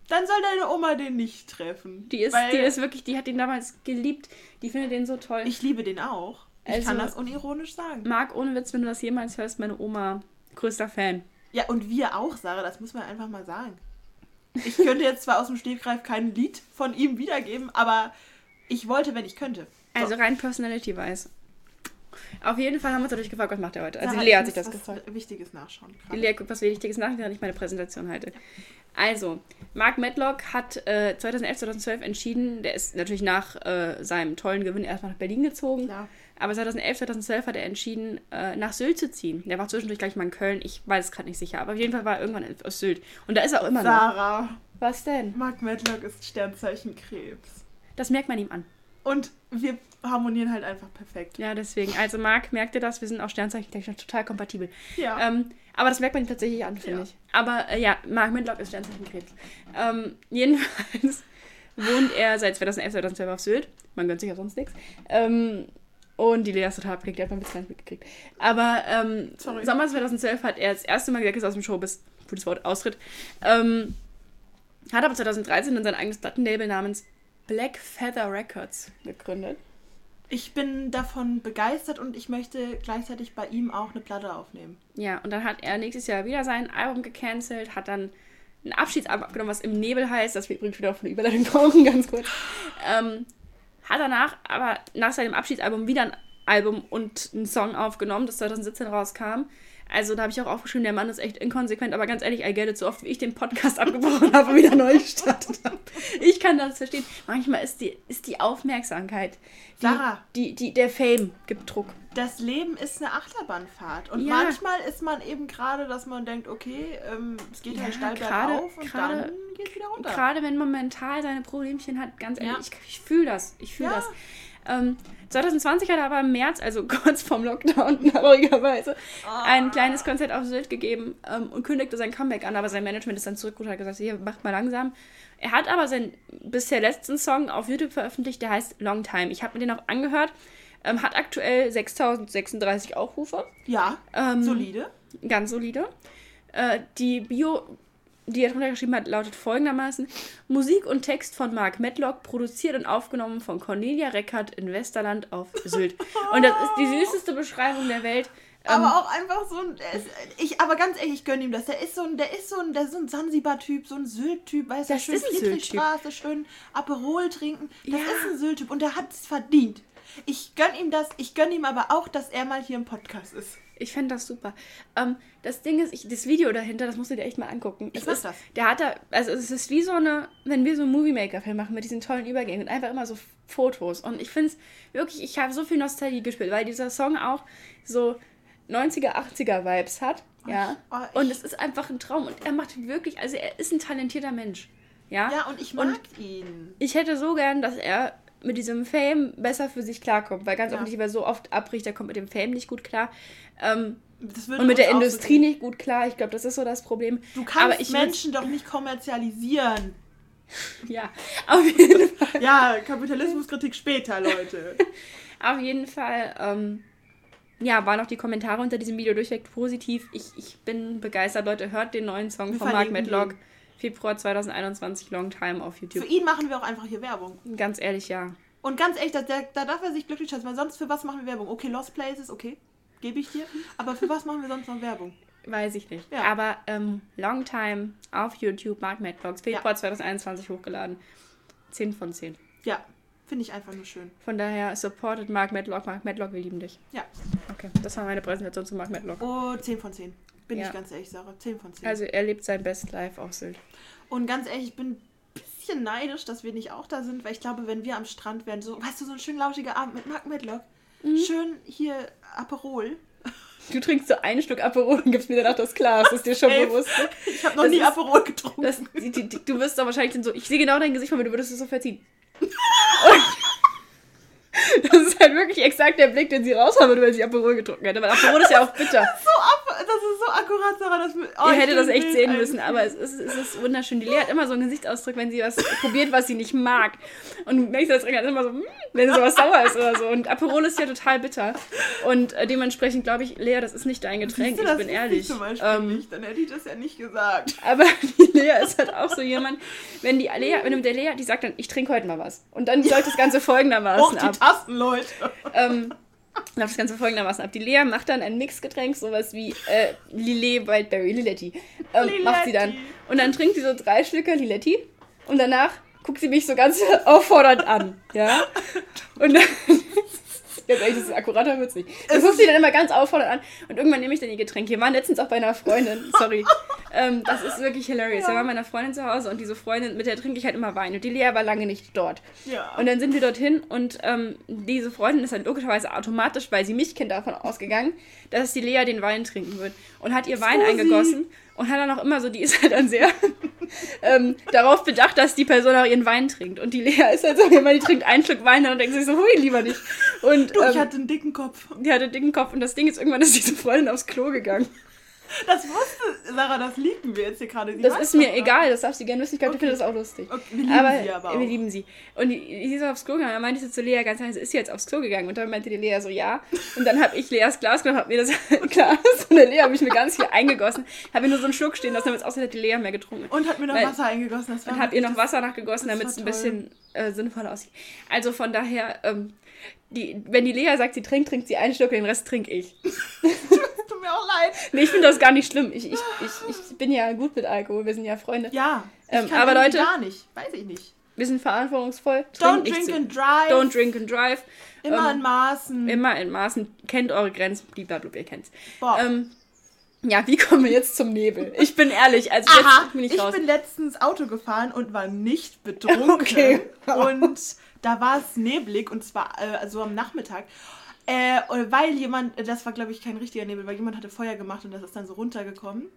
Dann soll deine Oma den nicht treffen. Die ist, die ist wirklich, die hat den damals geliebt. Die findet den so toll. Ich liebe den auch. Ich also, kann das unironisch sagen. Marc, ohne Witz, wenn du das jemals hörst, meine Oma, größter Fan. Ja, und wir auch, Sarah, das muss man einfach mal sagen. Ich könnte jetzt zwar aus dem Stegreif kein Lied von ihm wiedergeben, aber ich wollte, wenn ich könnte. So. Also rein personality-wise. Auf jeden Fall haben wir uns dadurch gefragt, was macht er heute. Also Sarah, die Lea hat sich das gefragt. Wichtiges nachschauen. Grad. Die Lea guckt was Wichtiges nach, während ich meine Präsentation halte. Also, Mark Medlock hat äh, 2011, 2012 entschieden, der ist natürlich nach äh, seinem tollen Gewinn erstmal nach Berlin gezogen. Klar. Aber 2011, 2012 hat er entschieden, äh, nach Sylt zu ziehen. Der war zwischendurch gleich mal in Köln. Ich weiß es gerade nicht sicher. Aber auf jeden Fall war er irgendwann aus Sylt. Und da ist er auch immer Sarah. noch. Sarah. Was denn? Mark Medlock ist Sternzeichen Krebs. Das merkt man ihm an. Und wir harmonieren halt einfach perfekt. Ja, deswegen. Also Marc, merkt ihr das? Wir sind auch Sternzeichen total kompatibel. Ja. Ähm, aber das merkt man tatsächlich an, finde ja. ich. Aber äh, ja, Mark Medlock ist Sternzeichen Krebs. Ähm, jedenfalls wohnt er seit 2011, 2012 auf Sylt. Man gönnt sich ja sonst nichts. Ähm, und die Lea ist total abgekriegt, die hat man bis nicht mitgekriegt. Aber ähm, Sommer 2012 hat er das erste Mal gesagt, ist aus dem Showbiz, gutes Wort, Austritt. Ähm, hat aber 2013 dann sein eigenes Plattenlabel namens Black Feather Records gegründet. Ich bin davon begeistert und ich möchte gleichzeitig bei ihm auch eine Platte aufnehmen. Ja, und dann hat er nächstes Jahr wieder sein Album gecancelt, hat dann ein Abschiedsalbum abgenommen, was im Nebel heißt, das wir übrigens wieder auf eine Überleitung brauchen, ganz kurz. Ähm, hat danach aber nach seinem Abschiedsalbum wieder ein Album und einen Song aufgenommen, das 2017 rauskam. Also da habe ich auch aufgeschrieben, der Mann ist echt inkonsequent, aber ganz ehrlich, I get it, so oft wie ich den Podcast abgebrochen habe und wieder neu gestartet habe. Ich kann das verstehen. Manchmal ist die, ist die Aufmerksamkeit, die, Sarah, die, die, der Fame gibt Druck. Das Leben ist eine Achterbahnfahrt und ja. manchmal ist man eben gerade, dass man denkt, okay, ähm, es geht halt ja, halt steil grade, bergauf und grade, dann geht es wieder runter. Gerade wenn man mental seine Problemchen hat, ganz ehrlich, ja. ich, ich fühle das, ich fühle das. Ähm, 2020 hat er aber im März, also kurz vorm Lockdown, traurigerweise, oh. ein kleines Konzert auf Sylt gegeben ähm, und kündigte sein Comeback an, aber sein Management ist dann zurück und hat gesagt, hier, macht mal langsam. Er hat aber seinen bisher letzten Song auf YouTube veröffentlicht, der heißt Long Time. Ich habe mir den auch angehört, ähm, hat aktuell 6036 Aufrufe. Ja, ähm, solide. Ganz solide. Äh, die Bio die er drunter geschrieben hat, lautet folgendermaßen: Musik und Text von Mark Medlock, produziert und aufgenommen von Cornelia Reckert in Westerland auf Sylt. Und das ist die süßeste Beschreibung der Welt. Aber ähm, auch einfach so ein. Ich, aber ganz ehrlich, ich gönne ihm das. Der ist so ein, der ist so ein, der ist so ein Sansibar-Typ, so ein Sylt-Typ, weißt du, schön Friedrichstraße, schön Aperol trinken. Das ja. ist ein Sylt-Typ und der hat es verdient. Ich gönne ihm das, ich gönne ihm aber auch, dass er mal hier im Podcast ist. Ich fände das super. Ähm, das Ding ist, ich, das Video dahinter, das musst du dir echt mal angucken. Ich weiß das. Der hat da, also es ist wie so eine, wenn wir so einen Movie-Maker-Film machen mit diesen tollen Übergängen und einfach immer so Fotos. Und ich finde es wirklich, ich habe so viel Nostalgie gespielt, weil dieser Song auch so 90er, 80er Vibes hat. Ja. Oh, und es ist einfach ein Traum. Und er macht wirklich, also er ist ein talentierter Mensch. Ja, ja und ich mag und ihn. Ich hätte so gern, dass er mit diesem Fame besser für sich klarkommt, weil ganz ja. offensichtlich, weil so oft abbricht, der kommt mit dem Fame nicht gut klar. Ähm, und mit der Industrie so nicht gut klar. Ich glaube, das ist so das Problem. Du kannst Menschen doch nicht kommerzialisieren. ja, auf jeden Fall. Ja, Kapitalismuskritik später, Leute. auf jeden Fall, ähm, ja, waren auch die Kommentare unter diesem Video durchweg positiv. Ich, ich bin begeistert, Leute. Hört den neuen Song wir von Mark Medlock. Februar 2021, Long Time auf YouTube. Für ihn machen wir auch einfach hier Werbung. Ganz ehrlich, ja. Und ganz ehrlich, da, da darf er sich glücklich schätzen, weil sonst für was machen wir Werbung? Okay, Lost Places, okay, gebe ich dir. Aber für was machen wir sonst noch Werbung? Weiß ich nicht. Ja. Aber ähm, Long Time auf YouTube, Mark Medlocks, Februar ja. 2021 hochgeladen. 10 von 10. Ja, finde ich einfach nur schön. Von daher, supported Mark Medlock. Mark Medlock, wir lieben dich. Ja. Okay, das war meine Präsentation zu Mark Medlock. Oh, 10 von 10. Bin ja. ich ganz ehrlich, Sarah. 10 von 10. Also er lebt sein Best Life auf Sylt. Und ganz ehrlich, ich bin ein bisschen neidisch, dass wir nicht auch da sind, weil ich glaube, wenn wir am Strand wären, so, weißt du, so ein schön lauschiger Abend mit Mark Medlock, mhm. schön hier Aperol. Du trinkst so ein Stück Aperol und gibst mir danach das Glas. Ist dir schon Ey, bewusst. Ne? Ich habe noch das nie ist, Aperol getrunken. Das, die, die, du wirst doch wahrscheinlich so. Ich sehe genau dein Gesicht von mir, du würdest es so verziehen. Das ist halt wirklich exakt der Blick, den sie raushaben würde, wenn sie Aperol getrunken hätte. Weil Aperol ist ja auch bitter. Das ist so, ab, das ist so akkurat, Sarah. Das, oh, Ihr hättet das echt sehen müssen, aber es ist, es ist wunderschön. Die Lea hat immer so einen Gesichtsausdruck, wenn sie was probiert, was sie nicht mag. Und du merkst das immer so, hm, wenn sowas sauer ist oder so. Und Aperol ist ja total bitter. Und äh, dementsicherlich glaube ich, Lea, das ist nicht dein Getränk, ich bin ehrlich. Ich zum Beispiel ähm, nicht, dann hätte ich das ja nicht gesagt. Aber die Lea ist halt auch so jemand, wenn die Lea, wenn der Lea, die sagt dann, ich trinke heute mal was. Und dann läuft das Ganze folgendermaßen die ab. Tasten, Leute ähm, läuft das Ganze folgendermaßen ab. Die Lea macht dann ein Mixgetränk, sowas wie äh, Lillet Wildberry, Liletti. Ähm, macht sie dann. Und dann trinkt sie so drei Stücke Liletti und danach guckt sie mich so ganz auffordernd an. Ja? Und dann ehrlich, das ist akkurater wird's nicht. Das guckt sie dann immer ganz auffordernd an und irgendwann nehme ich dann ihr Getränk. Wir waren letztens auch bei einer Freundin, sorry. Ähm, das ist wirklich hilarious. Ja. Wir waren bei einer Freundin zu Hause und diese Freundin, mit der trinke ich halt immer Wein und die Lea war lange nicht dort. Ja. Und dann sind wir dorthin und ähm, diese Freundin ist dann logischerweise automatisch, weil sie mich kennt, davon ausgegangen, dass die Lea den Wein trinken wird und hat ihr Wein so eingegossen und hat dann auch immer so, die ist halt dann sehr ähm, darauf bedacht, dass die Person auch ihren Wein trinkt. Und die Lea ist halt so, wenn die trinkt einen Schluck Wein, dann denkt sie so, hui, lieber nicht. Und, du, ich ähm, hatte einen dicken Kopf. Die hatte einen dicken Kopf und das Ding ist, irgendwann ist diese Freundin aufs Klo gegangen. Das wusste Sarah, das lieben wir jetzt hier gerade. Das ist mir egal, das darf sie gerne wissen. Ich glaube, okay. die findet das auch lustig. Okay. Wir lieben aber, sie aber auch. Wir lieben sie. Und die, die ist aufs Klo gegangen. Dann meinte ich zu Lea ganz leise, ist sie jetzt aufs Klo gegangen? Und dann meinte die Lea so, ja. Und dann habe ich Leas Glas genommen, habe mir das Glas und der Lea habe ich mir ganz viel eingegossen. Habe mir nur so einen Schluck stehen lassen, damit es aussieht, hat die Lea mehr getrunken. Und hat mir noch Weil, Wasser eingegossen. und habe ihr noch Wasser nachgegossen, damit es ein bisschen äh, sinnvoller aussieht. Also von daher, ähm, die, wenn die Lea sagt, sie trinkt, trinkt sie einen Schluck, den Rest trinke ich. Mir auch leid. Nee, ich finde das gar nicht schlimm. Ich, ich, ich, ich bin ja gut mit Alkohol, wir sind ja Freunde. Ja. Ähm, aber Leute. Gar nicht, weiß ich nicht. Wir sind verantwortungsvoll. Don't drink and drive. Don't drink and drive. Immer ähm, in Maßen. Immer in Maßen. Kennt eure Grenzen, blablabla, ihr kennt's. Boah. Ähm, ja, wie kommen wir jetzt zum Nebel? Ich bin ehrlich, also Aha, jetzt bin ich, ich raus. Ich bin letztens Auto gefahren und war nicht betrunken. Okay. Und da war es neblig und zwar äh, also am Nachmittag. Äh, weil jemand, das war glaube ich kein richtiger Nebel, weil jemand hatte Feuer gemacht und das ist dann so runtergekommen.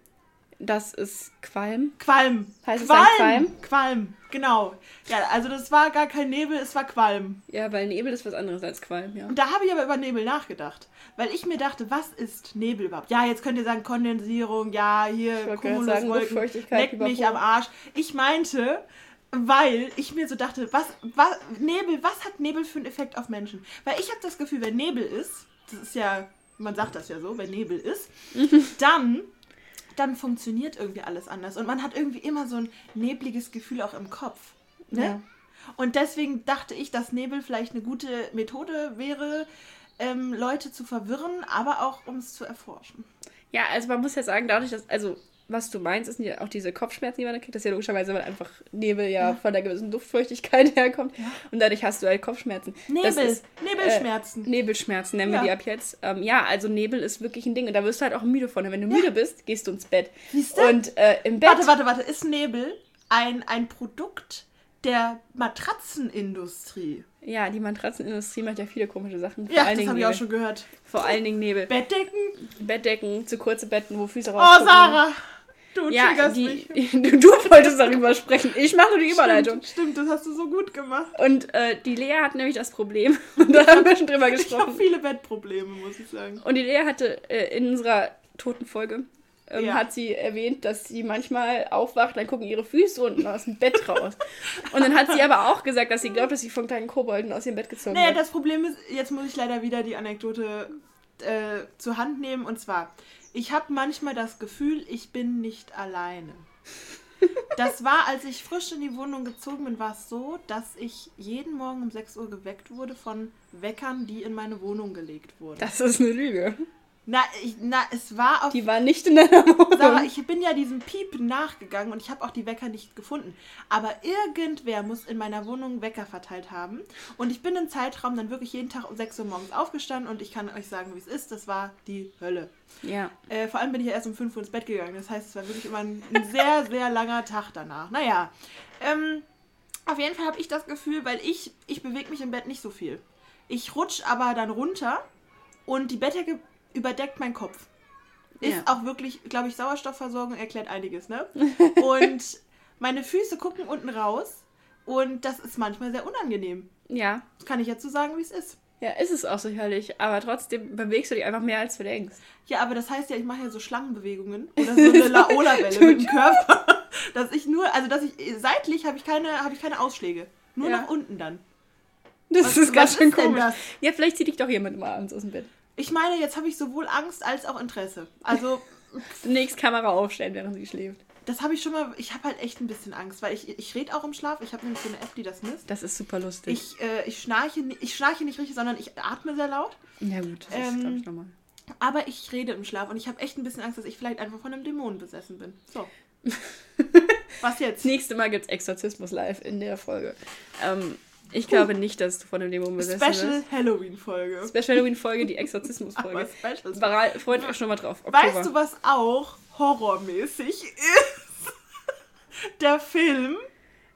Das ist Qualm. Qualm. Heißt Qualm. es Qualm? Qualm, genau. Ja, also das war gar kein Nebel, es war Qualm. Ja, weil Nebel ist was anderes als Qualm, ja. Und da habe ich aber über Nebel nachgedacht. Weil ich mir dachte, was ist Nebel überhaupt? Ja, jetzt könnt ihr sagen Kondensierung, ja, hier Cumuluswolken, leck mich am Arsch. Ich meinte, weil ich mir so dachte, was, was, Nebel, was hat Nebel für einen Effekt auf Menschen? Weil ich habe das Gefühl, wenn Nebel ist, das ist ja, man sagt das ja so, wenn Nebel ist, dann, dann funktioniert irgendwie alles anders. Und man hat irgendwie immer so ein nebliges Gefühl auch im Kopf. Ne? Ja. Und deswegen dachte ich, dass Nebel vielleicht eine gute Methode wäre, ähm, Leute zu verwirren, aber auch um es zu erforschen. Ja, also man muss ja sagen, dadurch, dass, also was du meinst, ist ja auch diese Kopfschmerzen, die man da kriegt. Das ist ja logischerweise, weil einfach Nebel ja, ja. von der gewissen Luftfeuchtigkeit herkommt. Ja. Und dadurch hast du halt Kopfschmerzen. Nebel, ist, Nebelschmerzen. Äh, Nebelschmerzen nennen ja. wir die ab jetzt. Ähm, ja, also Nebel ist wirklich ein Ding. Und da wirst du halt auch müde von. Wenn du müde bist, gehst du ins Bett. Siehst du? Und äh, im Bett. Warte, warte, warte. Ist Nebel ein, ein Produkt der Matratzenindustrie? Ja, die Matratzenindustrie macht ja viele komische Sachen. Vor ja, das habe ich auch schon gehört. Vor allen Dingen Nebel. Bettdecken? Bettdecken, zu kurze Betten, wo Füße rauskommen. Oh, Sarah! Du ja, die, du, du, wolltest darüber sprechen. Ich mache nur die Überleitung. Stimmt, stimmt, das hast du so gut gemacht. Und äh, die Lea hat nämlich das Problem. Und da haben wir schon drüber gesprochen. Ich habe viele Bettprobleme, muss ich sagen. Und die Lea hatte äh, in unserer toten Folge ähm, ja. hat sie erwähnt, dass sie manchmal aufwacht, dann gucken ihre Füße unten aus dem Bett raus. Und dann hat sie aber auch gesagt, dass sie glaubt, dass sie von kleinen Kobolden aus ihrem Bett gezogen naja, wird. Naja, das Problem ist, jetzt muss ich leider wieder die Anekdote äh, zur Hand nehmen. Und zwar, ich habe manchmal das Gefühl, ich bin nicht alleine. Das war, als ich frisch in die Wohnung gezogen bin, war es so, dass ich jeden Morgen um 6 Uhr geweckt wurde von Weckern, die in meine Wohnung gelegt wurden. Das ist eine Lüge. Na, ich, na, es war auf. Die war nicht in deiner Wohnung. Sarah, ich bin ja diesem Piep nachgegangen und ich habe auch die Wecker nicht gefunden. Aber irgendwer muss in meiner Wohnung Wecker verteilt haben. Und ich bin im Zeitraum dann wirklich jeden Tag um 6 Uhr morgens aufgestanden und ich kann euch sagen, wie es ist. Das war die Hölle. Ja. Äh, vor allem bin ich ja erst um 5 Uhr ins Bett gegangen. Das heißt, es war wirklich immer ein, ein sehr, sehr langer Tag danach. Naja. Ähm, auf jeden Fall habe ich das Gefühl, weil ich, ich bewege mich im Bett nicht so viel. Ich rutsche aber dann runter und die Bettdecke überdeckt mein Kopf. Ist ja. auch wirklich, glaube ich, Sauerstoffversorgung erklärt einiges, ne? Und meine Füße gucken unten raus und das ist manchmal sehr unangenehm. Ja. Das kann ich jetzt so sagen, wie es ist. Ja, ist es auch sicherlich, aber trotzdem bewegst du dich einfach mehr, als du denkst. Ja, aber das heißt ja, ich mache ja so Schlangenbewegungen oder so eine Laola-Welle mit dem Körper, dass ich nur, also dass ich, seitlich habe ich keine, habe ich keine Ausschläge. Nur ja. nach unten dann. Das was, ist ganz schön komisch. Ja, vielleicht zieht dich doch jemand mal abends aus dem Bett. Ich meine, jetzt habe ich sowohl Angst als auch Interesse. Also. Demnächst Kamera aufstellen, während sie schläft. Das habe ich schon mal. Ich habe halt echt ein bisschen Angst, weil ich, ich rede auch im Schlaf. Ich habe nämlich so eine App, die das misst. Das ist super lustig. Ich, äh, ich, schnarche, ich schnarche nicht richtig, sondern ich atme sehr laut. Ja, gut, das ähm, ist, glaube ich, normal. Aber ich rede im Schlaf und ich habe echt ein bisschen Angst, dass ich vielleicht einfach von einem Dämon besessen bin. So. Was jetzt? Das nächste Mal gibt es Exorzismus live in der Folge. Ähm, ich glaube nicht, dass du von dem Dämon besessen Special Halloween-Folge. Special Halloween-Folge, die Exorzismus-Folge. Freut euch schon mal drauf. Oktober. Weißt du, was auch horrormäßig ist? Der Film.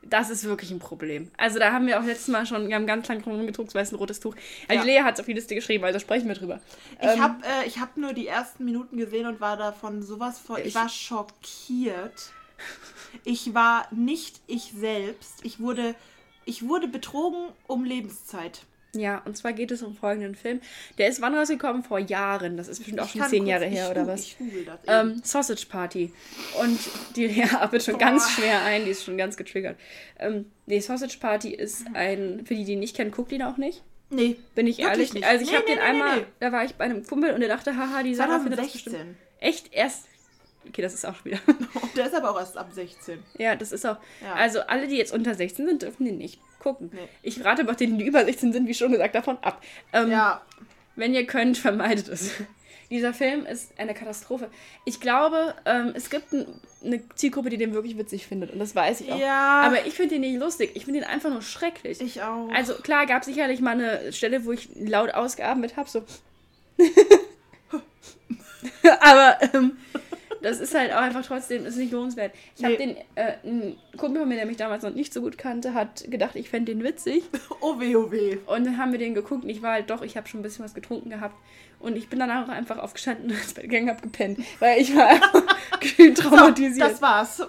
Das ist wirklich ein Problem. Also da haben wir auch letztes Mal schon, wir haben ganz lang rumgedruckt, weil es ein rotes Tuch. Also ja. Lea hat es auf die Liste geschrieben, also sprechen wir drüber. Ich ähm, habe äh, hab nur die ersten Minuten gesehen und war davon sowas von, ich, ich war schockiert. Ich war nicht ich selbst. Ich wurde ich wurde betrogen um Lebenszeit. Ja, und zwar geht es um folgenden Film. Der ist wann rausgekommen? Vor Jahren. Das ist bestimmt auch schon zehn Jahre her, oder was? Ich google das ähm, Sausage Party. Und die Lea atmet schon Boah. ganz schwer ein, die ist schon ganz getriggert. Ähm, nee, Sausage Party ist ein, für die, die ihn nicht kennen, guckt ihn auch nicht. Nee. Bin ich ehrlich? Nicht. Also ich nee, habe nee, den nee, einmal, da war ich bei einem Kumpel und der dachte, haha, die Sarah findet das bestimmt. Echt? Erst Okay, das ist auch wieder. Der ist aber auch erst ab 16. Ja, das ist auch. Ja. Also alle, die jetzt unter 16 sind, dürfen den nicht gucken. Nee. Ich rate aber denen, die über 16 sind, wie schon gesagt, davon ab. Ähm, ja. Wenn ihr könnt, vermeidet es. Dieser Film ist eine Katastrophe. Ich glaube, ähm, es gibt ein, eine Zielgruppe, die den wirklich witzig findet. Und das weiß ich auch. Ja. Aber ich finde den nicht lustig. Ich finde den einfach nur schrecklich. Ich auch. Also klar, gab sicherlich mal eine Stelle, wo ich laut ausgeatmet habe. So. aber ähm, das ist halt auch einfach trotzdem, ist nicht lohnenswert. Ich nee. habe den, äh, ein Kumpel von mir, der mich damals noch nicht so gut kannte, hat gedacht, ich fände den witzig. Oh weh, oh weh. Und dann haben wir den geguckt und ich war halt doch, ich habe schon ein bisschen was getrunken gehabt. Und ich bin danach auch einfach aufgestanden und ins Bett gegangen, habe gepennt. Weil ich war einfach traumatisiert. So, das war's.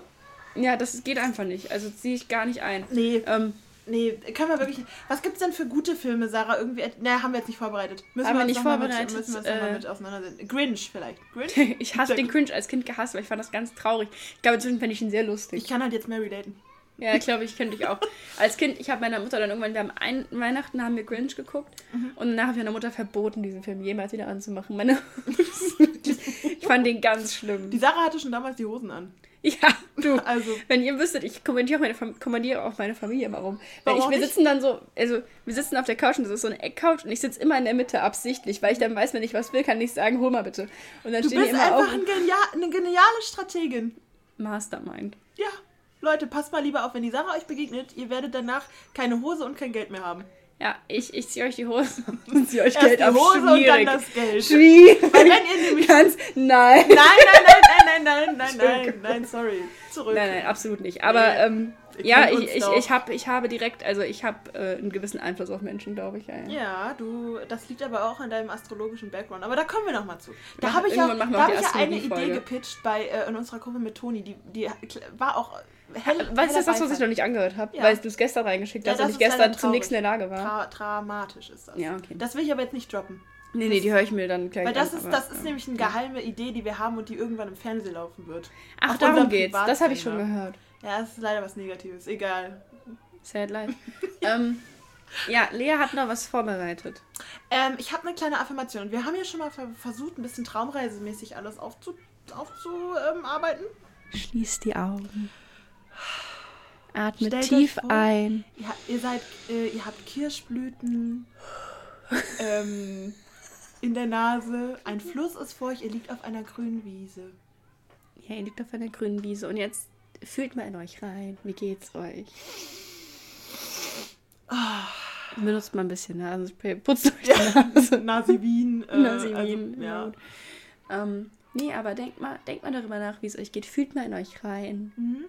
Ja, das geht einfach nicht. Also ziehe ich gar nicht ein. Nee. Ähm, Nee, können wir wirklich. Was gibt's denn für gute Filme, Sarah? Irgendwie. Ne, haben wir jetzt nicht vorbereitet. Müssen haben wir, nicht vorbereitet. Mit, müssen wir uns äh, mit auseinandersetzen. Grinch vielleicht. Grinch? ich habe den Grinch als Kind gehasst, weil ich fand das ganz traurig. Ich glaube, inzwischen fände ich ihn sehr lustig. Ich kann halt jetzt Mary daten. Ja, glaube ich, könnte ich auch. Als Kind, ich habe meiner Mutter dann irgendwann, wir haben ein Weihnachten haben wir Grinch geguckt mhm. und danach habe ich meiner Mutter verboten, diesen Film jemals wieder anzumachen. Meine ich fand den ganz schlimm. Die Sarah hatte schon damals die Hosen an. Ja, du. Also. Wenn ihr wüsstet, ich kommandiere auch meine, kommandiere auch meine Familie immer rum. Weil ich, wir sitzen dann so, also wir sitzen auf der Couch und das ist so eine Eckcouch und ich sitze immer in der Mitte absichtlich, weil ich dann weiß, wenn ich was will, kann ich sagen, hol mal bitte. Und dann du stehen bist die immer einfach ein genial, eine geniale Strategin. Mastermind. Ja. Leute, passt mal lieber auf, wenn die Sarah euch begegnet, ihr werdet danach keine Hose und kein Geld mehr haben. Ja, ich, ich ziehe euch die Hose. Und ziehe euch Geld die ab. Hose Schwierig. und dann das Geld. Schwierig. Weil wenn ihr nämlich ganz, nein. Nein, nein, nein, nein, nein, nein, nein, nein, sorry. Zurück. Nein, nein, absolut nicht. Aber ähm, ich ja, ich, ich, ich, hab, ich habe direkt, also ich habe äh, einen gewissen Einfluss auf Menschen, glaube ich. Ja, ja. ja, du, das liegt aber auch an deinem astrologischen Background. Aber da kommen wir nochmal zu. Da habe ich ja, da hab ich ja eine Idee gepitcht bei, äh, in unserer Gruppe mit Toni. Die, die war auch hell, weißt du, das ist das, was ich noch nicht angehört habe? Ja. Weil du es gestern reingeschickt hast ja, und ich gestern zum nächsten in der Lage war. Tra dramatisch ist das. Ja, okay. Das will ich aber jetzt nicht droppen. Nee, nee, die höre ich mir dann gleich Weil das an, ist, aber, das ist ja. nämlich eine geheime Idee, die wir haben und die irgendwann im Fernsehen laufen wird. Ach, Auf darum geht's. Das habe ich schon gehört. Ja, es ist leider was Negatives. Egal. Sad life. ähm, ja, Lea hat noch was vorbereitet. Ähm, ich habe eine kleine Affirmation. Wir haben ja schon mal ver versucht, ein bisschen traumreisemäßig alles aufzu aufzuarbeiten. Schließ die Augen. Atme Stellt tief vor, ein. Ihr, ihr seid, äh, ihr habt Kirschblüten ähm, in der Nase. Ein Fluss ist vor euch. Ihr liegt auf einer grünen Wiese. Ja, ihr liegt auf einer grünen Wiese und jetzt fühlt mal in euch rein. Wie geht's euch? Benutzt mal ein bisschen Nasenspray. Putzt euch Ja. die Nase. Nasivin. Äh, Nasivin, Also, ja. gut. Ähm, nee, aber denkt mal, denkt mal darüber nach, wie es euch geht. Fühlt mal in euch rein. Mhm.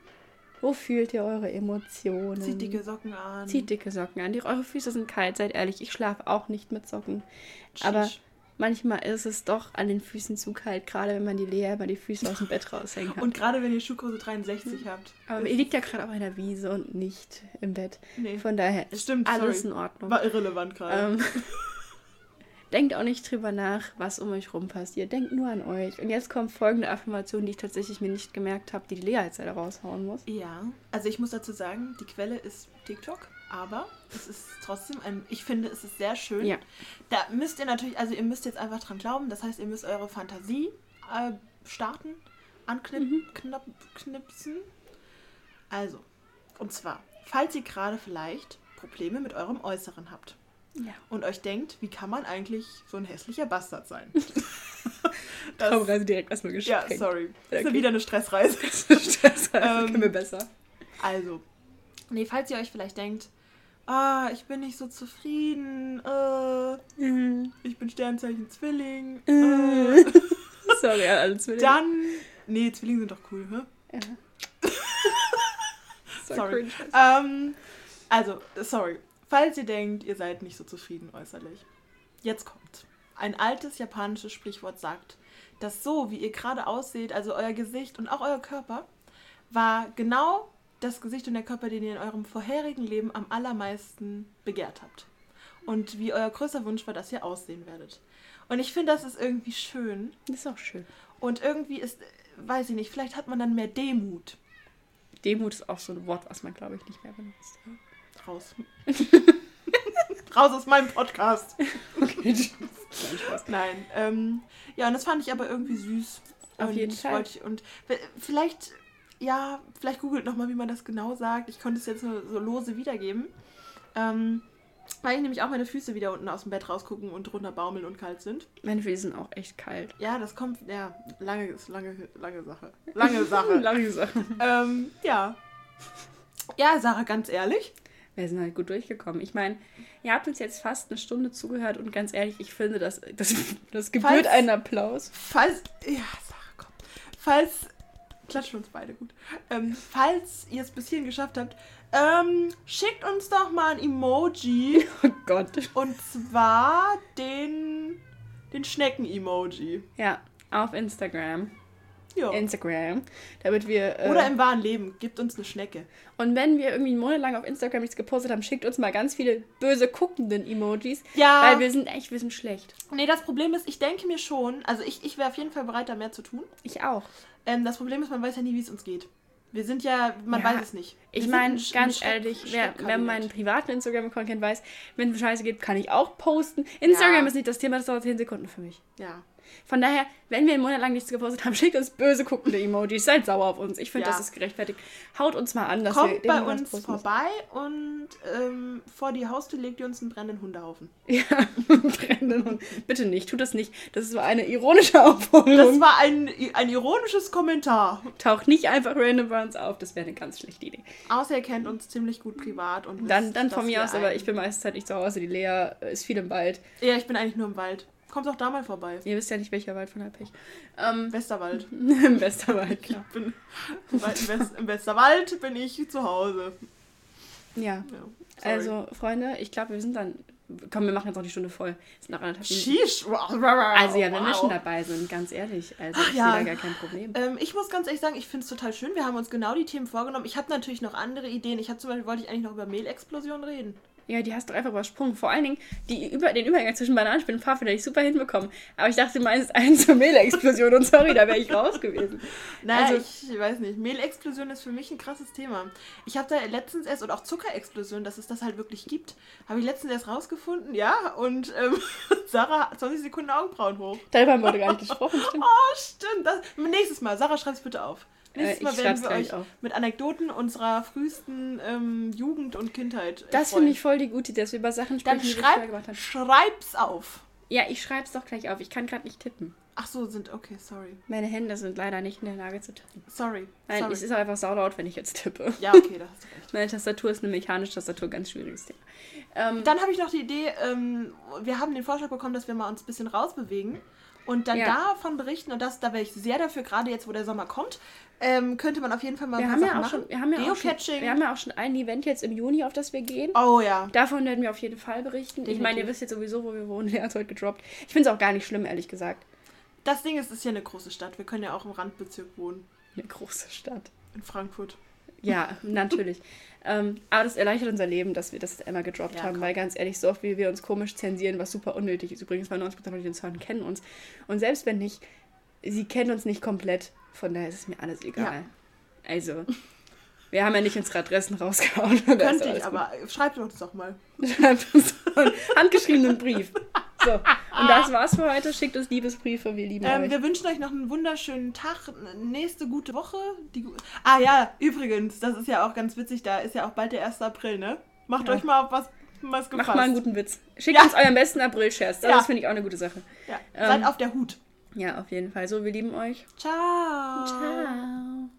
Wo fühlt ihr eure Emotionen? Zieht dicke Socken an. Zieht dicke Socken an. Die, eure Füße sind kalt, seid ehrlich. Ich schlafe auch nicht mit Socken. Aber Tschisch. manchmal ist es doch an den Füßen zu kalt, gerade wenn man die Lea immer die Füße aus dem Bett raushängen hat. Und gerade wenn ihr Schuhgröße 63 habt. Aber ihr liegt ja gerade auf einer Wiese und nicht im Bett. Nee. Von daher ist Stimmt, alles sorry. in Ordnung. War irrelevant gerade. Ähm, denkt auch nicht drüber nach, was um euch rum passiert. Denkt nur an euch. Und jetzt kommt folgende Affirmation, die ich tatsächlich mir nicht gemerkt habe, die die Lea jetzt leider raushauen muss. Ja, also ich muss dazu sagen, die Quelle ist TikTok, aber es ist trotzdem ein, ich finde, es ist sehr schön. Ja. Da müsst ihr natürlich, also ihr müsst jetzt einfach dran glauben, das heißt, ihr müsst eure Fantasie äh, starten, anknipsen. Also, und zwar, falls ihr gerade vielleicht Probleme mit eurem Äußeren habt Ja. und euch denkt, wie kann man eigentlich so ein hässlicher Bastard sein? Traumreise direkt erstmal ja, gesprengt. sorry. Das ist Okay. wieder eine Stressreise. Stress, Ähm, können wir besser. Also, nee, falls ihr euch vielleicht denkt, ah, ich bin nicht so zufrieden, äh, ich bin Sternzeichen Zwilling, äh, Sorry an alle Zwillinge. dann, nee, Zwillinge sind doch cool, hä? Ja. So Sorry. cringe. Ähm, also, sorry, falls ihr denkt, ihr seid nicht so zufrieden äußerlich, jetzt kommt. Ein altes japanisches Sprichwort sagt, dass so, wie ihr gerade ausseht, also euer Gesicht und auch euer Körper, war genau das Gesicht und der Körper, den ihr in eurem vorherigen Leben am allermeisten begehrt habt. Und wie euer größter Wunsch war, dass ihr aussehen werdet. Und ich finde, das ist irgendwie schön. Das ist auch schön. Und irgendwie ist, weiß ich nicht, vielleicht hat man dann mehr Demut. Demut ist auch so ein Wort, was man, glaube ich, nicht mehr benutzt. Raus. Raus aus meinem Podcast. Okay. Nein. Ähm, ja, und das fand ich aber irgendwie süß. Auf und jeden Fall. Ich, und vielleicht, ja, vielleicht googelt nochmal, wie man das genau sagt. Ich konnte es jetzt nur so lose wiedergeben. Ähm, weil ich nämlich auch meine Füße wieder unten aus dem Bett rausgucken und drunter baumeln und kalt sind. Meine Füße sind auch echt kalt. Ja, das kommt, ja, lange, ist lange, lange Sache. Lange Sache. Lange Sache. ähm, ja. Ja, Sarah, ganz ehrlich. Wir sind halt gut durchgekommen. Ich meine, ihr habt uns jetzt fast eine Stunde zugehört und ganz ehrlich, ich finde, das, das, das gebührt Falls- einen Applaus. Falls, ja, Sarah, komm. Falls, klatschen uns beide gut. Ähm, falls ihr es bis hierhin geschafft habt, ähm, schickt uns doch mal ein Emoji. Oh Gott. Und zwar den, den Schnecken-Emoji. Ja, auf Instagram. Ja. Instagram. Damit wir. Äh, Oder im wahren Leben. Gebt uns eine Schnecke. und wenn wir irgendwie einen Monat lang auf Instagram nichts gepostet haben, schickt uns mal ganz viele böse guckenden Emojis. Ja. Weil wir sind echt, wir sind schlecht. Nee, das Problem ist, ich denke mir schon, also ich, ich wäre auf jeden Fall bereit, da mehr zu tun. Ich auch. Ähm, das Problem ist, man weiß ja nie, wie es uns geht. Wir sind ja, man Ja, weiß es nicht. Wir Ich meine, ganz ehrlich, wer, wer meinen privaten Instagram-Account kennt, weiß, wenn es Scheiße geht, kann ich auch posten. Instagram Ja. ist nicht das Thema, das dauert 10 Sekunden für mich. Ja. Von daher, wenn wir einen Monat lang nichts gepostet haben, schickt uns böse guckende Emojis. Seid sauer auf uns. Ich finde, Ja. das ist gerechtfertigt. Haut uns mal an, dass wir Kommt den bei uns vorbei und ähm, vor die Haustür legt ihr uns einen brennenden Hundehaufen. Ja, brennenden Hund. Bitte nicht, tut das nicht. Das ist so eine ironische Das Aufforderung. war ein, ein ironisches Kommentar. Taucht nicht einfach random bei uns auf. Das wäre eine ganz schlechte Idee. Außer ihr kennt uns ziemlich gut privat und Dann, wisst, dann von mir wir aus, aber ich bin meistens halt nicht zu Hause. Die Lea ist viel im Wald. Ja, ich bin eigentlich nur im Wald. Kommt auch da mal vorbei. Ihr wisst ja nicht, welcher Wald von der Pech. Ähm, Westerwald. Im Westerwald, klar. Bin, im, West, Im Westerwald bin ich zu Hause. Ja. Ja. Also, Freunde, ich glaube, wir sind dann. Komm, wir machen jetzt noch die Stunde voll. Es sind noch anderthalb Minuten. Sheesh. Wow. Also ja, wenn wir Wow. schon dabei sind, ganz ehrlich. Also Ach ich ja. sehe da gar kein Problem. Ähm, ich muss ganz ehrlich sagen, ich finde es total schön. Wir haben uns genau die Themen vorgenommen. Ich habe natürlich noch andere Ideen. Ich habe zum Beispiel, wollte ich eigentlich noch über Mehlexplosion reden. Ja, die hast du einfach übersprungen. Vor allen Dingen die über, den Übergang zwischen Bananensplit und Pfaffe hätte ich super hinbekommen. Aber ich dachte, du meinst einen zur Mehlexplosion und sorry, da wäre ich raus gewesen. Nein, also, ich weiß nicht. Mehlexplosion ist für mich ein krasses Thema. Ich habe da letztens erst, und auch Zuckerexplosion, dass es das halt wirklich gibt, habe ich letztens erst rausgefunden, ja. Und ähm, Sarah 20 Sekunden Augenbrauen hoch. Darüber haben wir gar nicht gesprochen, stimmt. Oh, stimmt. Das, nächstes Mal. Sarah, schreib's bitte auf. Nächstes Mal werden wir euch auf. mit Anekdoten unserer frühesten ähm, Jugend und Kindheit. Das finde ich voll die gute Idee, dass wir über Sachen sprechen, Dann schreib, die wir gemacht haben. Schreib's auf. Ja, ich schreib's doch gleich auf. Ich kann gerade nicht tippen. Ach so, sind okay, sorry. Meine Hände sind leider nicht in der Lage zu tippen. Sorry. Nein, sorry. es ist einfach saulaut, wenn ich jetzt tippe. Ja, okay, da hast du recht. Meine Tastatur ist eine mechanische Tastatur, ganz schwieriges Thema. Ähm, Dann habe ich noch die Idee, ähm, wir haben den Vorschlag bekommen, dass wir mal uns ein bisschen rausbewegen und dann ja. davon berichten. Und das, da wäre ich sehr dafür, gerade jetzt, wo der Sommer kommt, ähm, könnte man auf jeden Fall mal wir haben ja auch Schon, wir, haben ja auch schon, wir haben ja auch schon ein Event jetzt im Juni, auf das wir gehen. Oh ja. Davon werden wir auf jeden Fall berichten. Definitiv. Ich meine, ihr wisst jetzt sowieso, wo wir wohnen. Der ist heute gedroppt. Ich finde es auch gar nicht schlimm, ehrlich gesagt. Das Ding ist, es ist ja eine große Stadt. Wir können ja auch im Randbezirk wohnen. Eine große Stadt. In Frankfurt. Ja, natürlich. ähm, aber das erleichtert unser Leben, dass wir das einmal gedroppt ja, haben, komm. weil ganz ehrlich, so oft wie wir uns komisch zensieren, was super unnötig ist. Übrigens, weil 90% von den hören, kennen uns. Und selbst wenn nicht, sie kennen uns nicht komplett. Von daher ist es mir alles egal. Ja. Also, wir haben ja nicht unsere Adressen rausgehauen. Könnte ich, aber schreibt uns doch mal. Schreibt uns einen handgeschriebenen Brief. So, und das war's für heute. Schickt uns Liebesbriefe, wir lieben ähm, euch. Wir wünschen euch noch einen wunderschönen Tag, nächste gute Woche. Die, ah ja, übrigens, das ist ja auch ganz witzig, da ist ja auch bald der 1. April, ne? Macht ja. euch mal auf was, was gefasst. Macht mal einen guten Witz. Schickt ja. uns euren besten April-Scherz. Das ja. finde ich auch eine gute Sache. Ja. Ähm, Seid auf der Hut. Ja, auf jeden Fall. So, wir lieben euch. Ciao. Ciao.